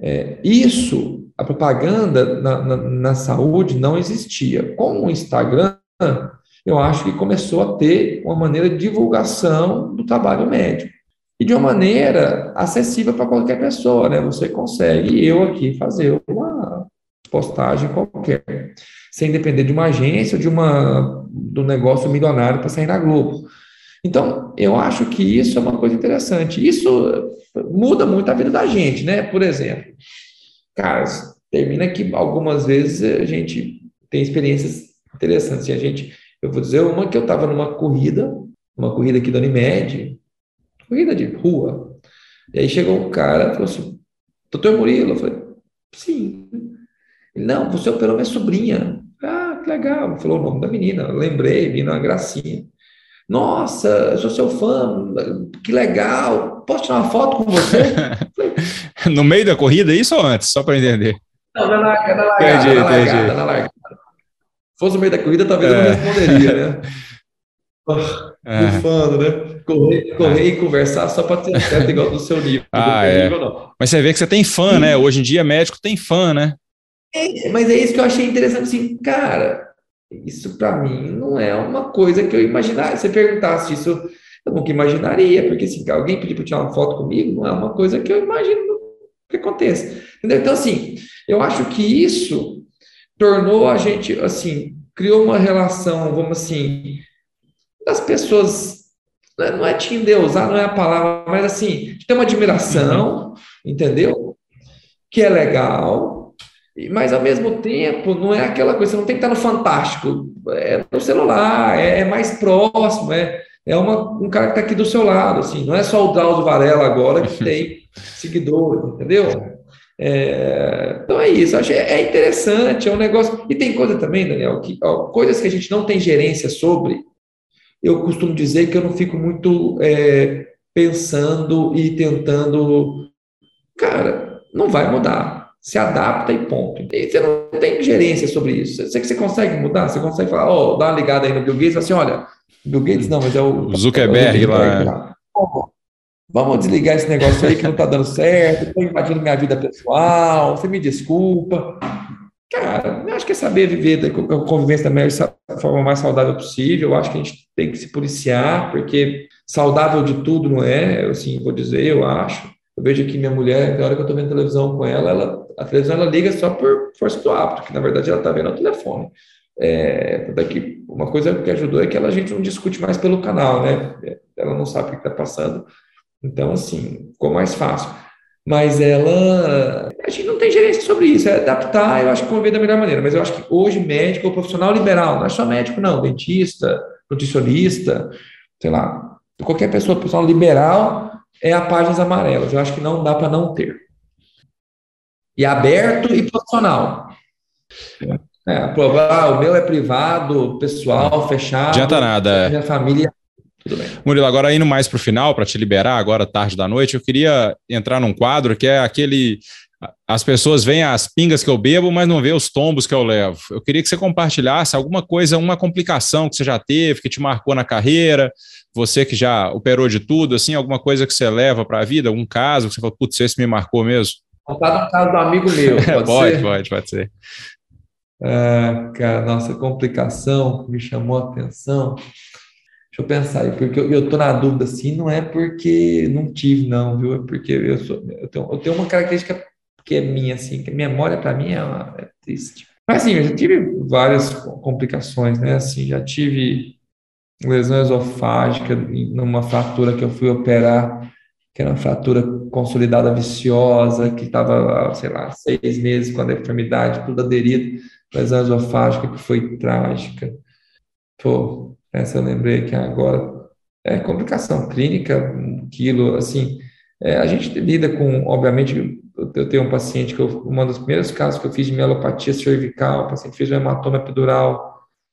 é, isso a propaganda na, na, na saúde não existia. Com o Instagram, eu acho que começou a ter uma maneira de divulgação do trabalho médico. E de uma maneira acessível para qualquer pessoa, né? Você consegue, eu aqui, fazer uma postagem qualquer, sem depender de uma agência ou de uma, do negócio milionário para sair na Globo. Então, eu acho que isso é uma coisa interessante. Isso muda muito a vida da gente, né? Por exemplo, cara, termina que algumas vezes a gente tem experiências interessantes. E a gente, eu vou dizer uma que eu estava numa corrida, uma corrida aqui da Unimed, corrida de rua. E aí chegou um cara e falou assim: Doutor Murilo, eu falei: Sim. Ele, não, você operou minha sobrinha. Ah, que legal. Falou o nome da menina. Eu lembrei, vi uma gracinha. Nossa, eu sou seu fã, que legal. Posso tirar uma foto com você? no meio da corrida, isso ou antes? Só para entender. Não, na largada, na largada, entendi, na largada, entendi. na largada. Se fosse no meio da corrida, talvez é. eu não é. responderia, né? É. Bufando, né? Correr, correr é. e conversar só para ter certo igual do seu livro. Ah, é. Nível, mas você vê que você tem fã, né? Hoje em dia, médico tem fã, né? É, mas é isso que eu achei interessante, assim, cara, isso para mim não é uma coisa que eu imaginaria. Se você perguntasse isso, eu nunca imaginaria, porque assim, alguém pedir para tirar uma foto comigo não é uma coisa que eu imagino que aconteça. Entendeu? Então, assim, eu acho que isso tornou a gente, assim, criou uma relação, vamos assim, das pessoas, né, não é te endeusar, não é a palavra, mas assim, tem uma admiração, entendeu? Que é legal, mas ao mesmo tempo não é aquela coisa, você não tem que estar no fantástico, é no celular, é, é mais próximo, é, é uma, um cara que está aqui do seu lado, assim, não é só o Drauzio Varela agora que tem seguidores, entendeu? É, então é isso, acho é interessante, é um negócio. E tem coisa também, Daniel, que ó, coisas que a gente não tem gerência sobre. Eu costumo dizer que eu não fico muito é, pensando e tentando. Cara, não vai mudar. Se adapta e ponto. E você não tem gerência sobre isso. Você que você consegue mudar, você consegue falar, ó, oh, dá uma ligada aí no Bill Gates, assim, olha, Bill Gates não, mas é o, o Zuckerberg, o Zuckerberg lá. lá. Vamos desligar esse negócio aí que não está dando certo, estou invadindo minha vida pessoal, você me desculpa. Cara, eu acho que é saber viver a convivência da forma mais saudável possível. Eu acho que a gente tem que se policiar, porque saudável de tudo não é, eu assim, vou dizer, eu acho. Eu vejo aqui minha mulher, na hora que eu estou vendo televisão com ela, ela, a televisão ela liga só por força do hábito, que na verdade ela está vendo o telefone. É, daqui, uma coisa que ajudou é que ela, a gente não discute mais pelo canal, né? Ela não sabe o que está passando. Então, assim, ficou mais fácil. Mas ela. A gente não tem gerência sobre isso, é adaptar, eu acho que convém da melhor maneira. Mas eu acho que hoje, médico ou profissional liberal, não é só médico, não, dentista, nutricionista, sei lá, qualquer pessoa profissional liberal é a páginas amarelas. Eu acho que não dá para não ter. E aberto e profissional. É, aprovar, o meu é privado, pessoal, fechado. Adianta nada. Minha família tudo bem. Murilo, agora indo mais para o final, para te liberar agora, tarde da noite, eu queria entrar num quadro que é aquele. As pessoas veem as pingas que eu bebo, mas não vê os tombos que eu levo. Eu queria que você compartilhasse alguma coisa, uma complicação que você já teve, que te marcou na carreira, você que já operou de tudo, assim, alguma coisa que você leva para a vida, algum caso que você falou, putz, esse me marcou mesmo? Contar no caso do amigo meu, pode, pode ser? Pode, pode ser. Ah, cara, nossa complicação me chamou a atenção. Eu pensar aí, porque eu, eu tô na dúvida assim, não é porque não tive, não, viu? É porque eu, sou, eu, tenho, eu tenho uma característica que é minha, assim, que a memória para mim é, uma, é triste. Mas assim, eu já tive várias complicações, né? Assim, já tive lesão esofágica numa fratura que eu fui operar, que era uma fratura consolidada viciosa, que estava, sei lá, seis meses com a deformidade, tudo aderido, lesão esofágica que foi trágica. Pô, essa eu lembrei que agora é complicação clínica, um quilo, assim, é, a gente lida com, obviamente, eu tenho um paciente que eu, um dos primeiros casos que eu fiz de mielopatia cervical, o paciente fez um hematoma epidural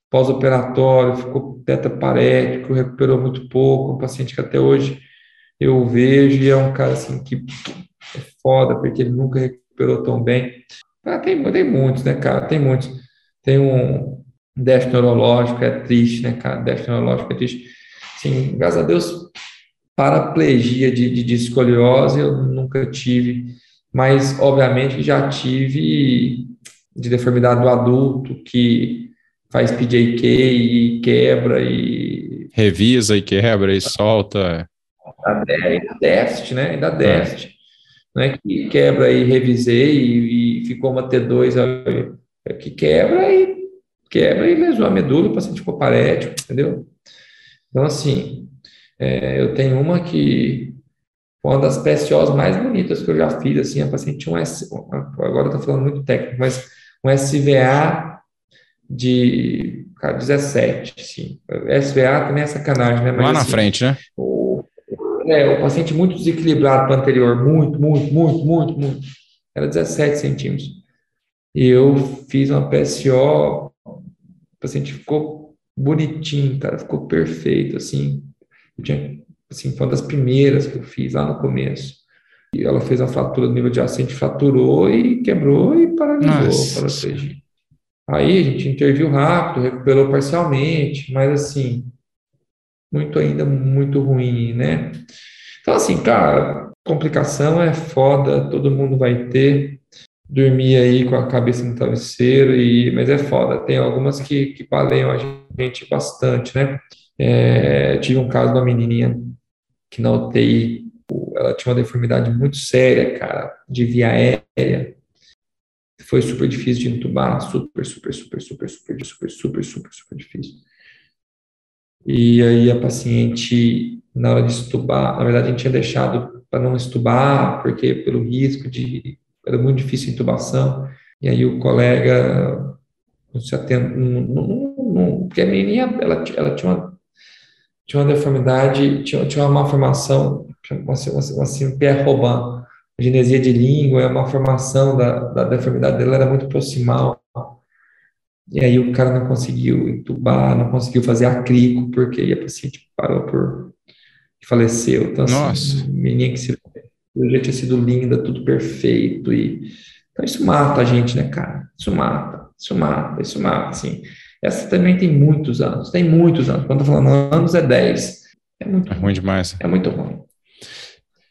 pós-operatório, ficou tetraparético, recuperou muito pouco, um paciente que até hoje eu vejo e é um cara assim que é foda, porque ele nunca recuperou tão bem. Ah, tem, tem muitos, né, cara? Tem muitos. Tem um déficit neurológico, é triste, né, cara? Déficit neurológico é triste. Sim, graças a Deus, paraplegia de, de, de escoliose eu nunca tive, mas obviamente já tive de deformidade do adulto que faz PJK e quebra e revisa e quebra e solta ainda déficit, né? Ainda é. déficit. É. Né? Que quebra e revisei e, e ficou uma T2 que quebra e quebra e lesou a medula, o paciente ficou parético, entendeu? Então, assim, é, eu tenho uma que uma das PSOs mais bonitas que eu já fiz, assim, a paciente tinha um S, agora eu tô falando muito técnico, mas um SVA de cara, 17, sim. SVA também é sacanagem, né? Mas, Lá na assim, frente, né? O, é, o paciente muito desequilibrado para o anterior, muito, muito, muito, muito, muito. Era 17 centímetros. E eu fiz uma PSO, o paciente ficou bonitinho, cara, ficou perfeito, assim. Eu tinha, assim, foi uma das primeiras que eu fiz lá no começo. E ela fez uma fratura do nível de ascente, fraturou e quebrou e paralisou, paraplegia. Aí a gente interviu rápido, recuperou parcialmente, mas assim, muito ainda muito ruim, né? Então, assim, cara, complicação é foda, todo mundo vai ter. Dormir aí com a cabeça no travesseiro, e, mas é foda. Tem algumas que, que baleiam a gente bastante, né? É, tive um caso de uma menininha que na UTI, ela tinha uma deformidade muito séria, cara, de via aérea. Foi super difícil de entubar, super, super, super, super, super, super, super, super, super difícil. E aí a paciente, na hora de estubar, na verdade a gente tinha deixado para não estubar, porque pelo risco de, era muito difícil a intubação, e aí o colega não se atende, porque a menininha, ela, ela tinha uma, tinha uma deformidade, tinha, tinha uma malformação, uma, uma, assim, pé roubando, genesia de língua, é uma formação da, da deformidade dela, era muito proximal, e aí o cara não conseguiu entubar, não conseguiu fazer a crico, porque a paciente parou por faleceu. Então, assim, Nossa. Assim, menina que se já tinha sido linda, tudo perfeito. E, então isso mata a gente, né, cara? Isso mata, isso mata, isso mata, assim. Essa também tem muitos anos, tem muitos anos. Quando eu tô falando anos, é 10. É muito é ruim demais. É muito ruim.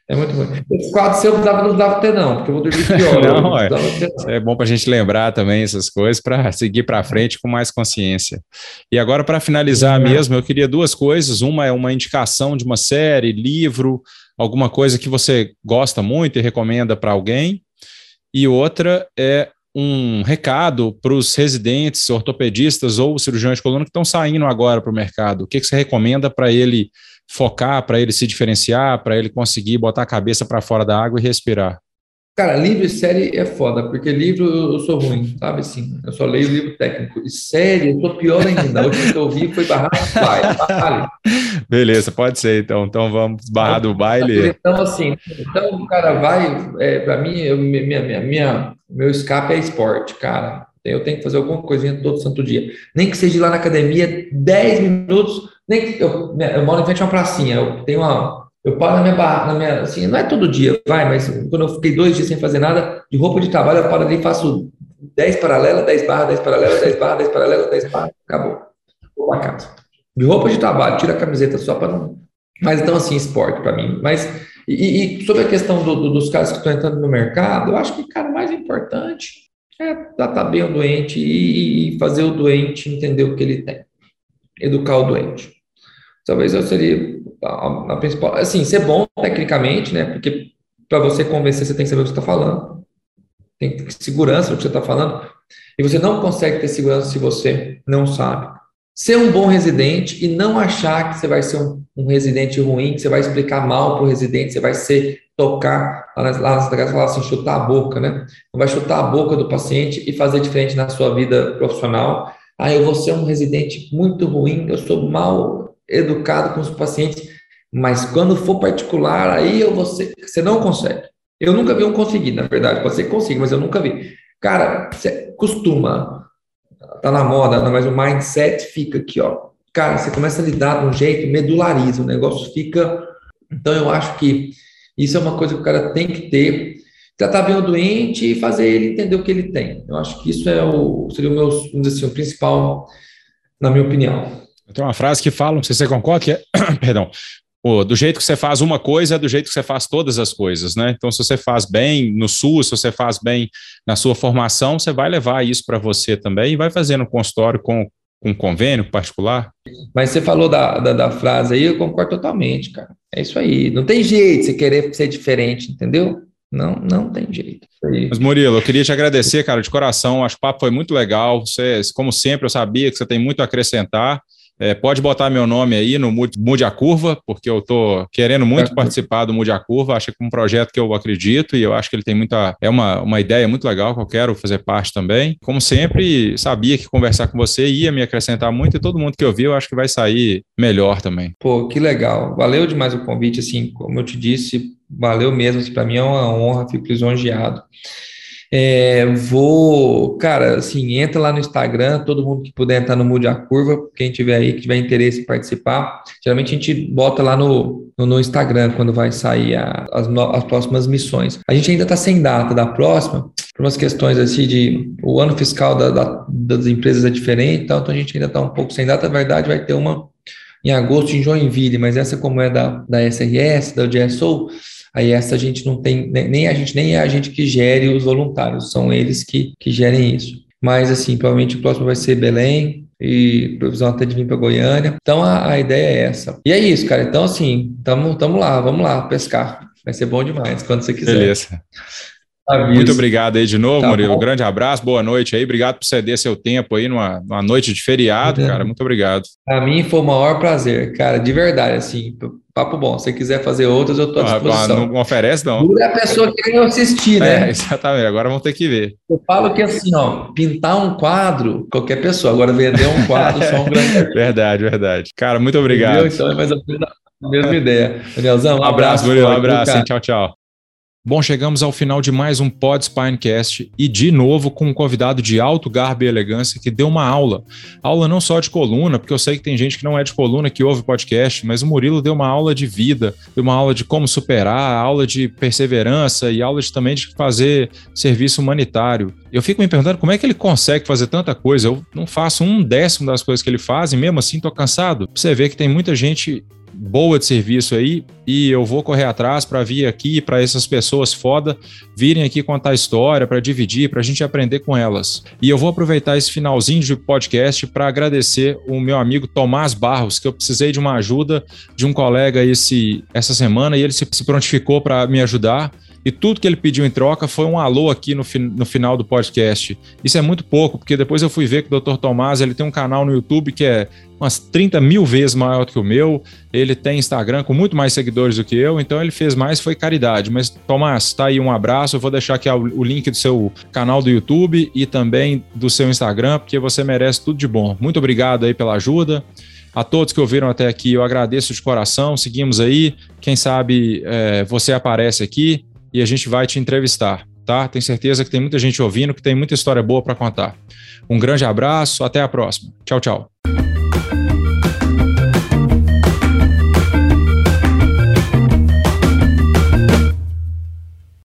É muito ruim. Esse quadro seu não dava, não dava ter, não, porque eu vou dormir pior. não, é, é bom para a gente lembrar também essas coisas para seguir para frente com mais consciência. E agora, para finalizar é. mesmo, eu queria duas coisas. Uma é uma indicação de uma série, livro, alguma coisa que você gosta muito e recomenda para alguém. E outra é um recado para os residentes, ortopedistas ou cirurgiões de coluna que estão saindo agora para o mercado. O que, que você recomenda para ele? focar, para ele se diferenciar, para ele conseguir botar a cabeça para fora da água e respirar? Cara, livro e série é foda, porque livro eu sou ruim, sabe assim? Eu só leio livro técnico. E série, eu tô pior ainda. A última que eu vi foi Barra do Baile. Beleza, pode ser então. Então vamos Barra do Baile. Então, assim, então o cara vai, é, para mim, eu, minha, minha, minha, meu escape é esporte, cara. Eu tenho que fazer alguma coisinha todo santo dia. Nem que seja lá na academia, 10 minutos, nem eu, eu moro em frente a uma pracinha, eu tenho uma. Eu paro na minha barra, na minha. Assim, não é todo dia, vai, mas quando eu fiquei dois dias sem fazer nada, de roupa de trabalho, eu paro ali e faço 10 paralelas, 10 barras, 10 paralelas, 10 barras, 10 paralelas, 10 barras, acabou. Vou pra casa. De roupa de trabalho, tira a camiseta só para não. Mas então, assim, esporte para mim. Mas, e, e, sobre a questão do, do, dos caras que estão entrando no mercado, eu acho que, cara, o mais importante é tratar bem o doente e, e fazer o doente entender o que ele tem. Educar o doente. Talvez eu seria a, a principal. Assim, ser bom tecnicamente, né? Porque para você convencer, você tem que saber o que você está falando. Tem que ter segurança do que você está falando. E você não consegue ter segurança se você não sabe. ser um bom residente e não achar que você vai ser um, um residente ruim, que você vai explicar mal para o residente, você vai ser tocar, lá nas, lá nas assim, chutar a boca, né? Não vai chutar a boca do paciente e fazer diferente na sua vida profissional. Ah, eu vou ser um residente muito ruim, eu sou mal educado com os pacientes, mas quando for particular, aí eu ser, você não consegue. Eu nunca vi um conseguir, na verdade, pode ser que consiga, mas eu nunca vi. Cara, você costuma tá na moda, mas o mindset fica aqui, ó. Cara, você começa a lidar de um jeito, medulariza, o negócio fica. Então, eu acho que isso é uma coisa que o cara tem que ter. Tratar bem o doente e fazer ele entender o que ele tem. Eu acho que isso é o, seria o meu, vamos dizer assim, o principal, na minha opinião. Tem uma frase que fala, não sei se você concorda, que é, perdão, Pô, do jeito que você faz uma coisa, é do jeito que você faz todas as coisas, né? Então, se você faz bem no SUS, se você faz bem na sua formação, você vai levar isso para você também e vai fazer no consultório com, com convênio particular. Mas você falou da, da, da, frase aí, eu concordo totalmente, cara. É isso aí. Não tem jeito você querer ser diferente, entendeu? Não, não tem jeito. Mas, Murilo, eu queria te agradecer, cara, de coração. Acho que o papo foi muito legal. Você, como sempre, eu sabia que você tem muito a acrescentar. É, pode botar meu nome aí no Mude a Curva, porque eu estou querendo muito é. participar do Mude a Curva. Acho que é um projeto que eu acredito e eu acho que ele tem muita. É uma, uma ideia muito legal que eu quero fazer parte também. Como sempre, sabia que conversar com você ia me acrescentar muito e todo mundo que eu vi, eu acho que vai sair melhor também. Pô, que legal. Valeu demais o convite. Assim, como eu te disse, valeu mesmo. Assim, Para mim é uma honra, fico lisonjeado. É, vou, cara, assim, entra lá no Instagram, todo mundo que puder entrar no Mude a Curva, quem tiver aí, que tiver interesse em participar. Geralmente a gente bota lá no, no, no Instagram quando vai sair a, as, as próximas missões. A gente ainda está sem data da próxima, por umas questões assim de o ano fiscal da, da, das empresas é diferente, então a gente ainda está um pouco sem data. Na verdade, vai ter uma em agosto em Joinville, mas essa como é da, da SRS, da GSO, Aí essa a gente não tem, nem a gente, nem é a gente que gere os voluntários, são eles que, que gerem isso. Mas, assim, provavelmente o próximo vai ser Belém, e previsão até de vir para Goiânia. Então a, a, ideia é essa. E é isso, cara. Então, assim, tamo, tamo lá, vamos lá pescar. Vai ser bom demais quando você quiser. Beleza. Aviso. Muito obrigado aí de novo, tá Murilo. Um grande abraço, boa noite aí. Obrigado por ceder seu tempo aí numa, numa noite de feriado, cara. Muito obrigado. Para mim foi o maior prazer, cara, de verdade, assim, papo bom. Se você quiser fazer outras, eu estou à disposição. Não, não oferece, não. Dura a pessoa que assistir, né? É, exatamente. Agora vamos ter que ver. Eu falo que assim, ó, pintar um quadro, qualquer pessoa. Agora vender um quadro, só um grande. verdade, verdade. Cara, muito obrigado. Entendeu? Então é mais ou menos a mesma ideia. Danielzão, um abraço. Murilo, um abraço. Tchau, tchau. Bom, chegamos ao final de mais um Pod Spinecast e de novo com um convidado de alto garbo e elegância que deu uma aula. Aula não só de coluna, porque eu sei que tem gente que não é de coluna que ouve podcast, mas o Murilo deu uma aula de vida, deu uma aula de como superar, aula de perseverança e aula de, também de fazer serviço humanitário. Eu fico me perguntando como é que ele consegue fazer tanta coisa. Eu não faço um décimo das coisas que ele faz e mesmo assim tô cansado. Você vê que tem muita gente boa de serviço aí e eu vou correr atrás para vir aqui para essas pessoas foda virem aqui contar história, para dividir, para a gente aprender com elas. E eu vou aproveitar esse finalzinho de podcast para agradecer o meu amigo Tomás Barros, que eu precisei de uma ajuda de um colega esse, essa semana e ele se, se prontificou para me ajudar e tudo que ele pediu em troca foi um alô aqui no, no final do podcast. Isso é muito pouco, porque depois eu fui ver que o Dr. Tomás ele tem um canal no YouTube que é umas 30 mil vezes maior do que o meu. Ele tem Instagram com muito mais seguidores do que eu, então ele fez mais, foi caridade. Mas, Tomás, tá aí um abraço. Eu vou deixar aqui o link do seu canal do YouTube e também do seu Instagram, porque você merece tudo de bom. Muito obrigado aí pela ajuda. A todos que ouviram até aqui, eu agradeço de coração. Seguimos aí. Quem sabe é, você aparece aqui e a gente vai te entrevistar, tá? Tenho certeza que tem muita gente ouvindo, que tem muita história boa para contar. Um grande abraço, até a próxima. Tchau, tchau.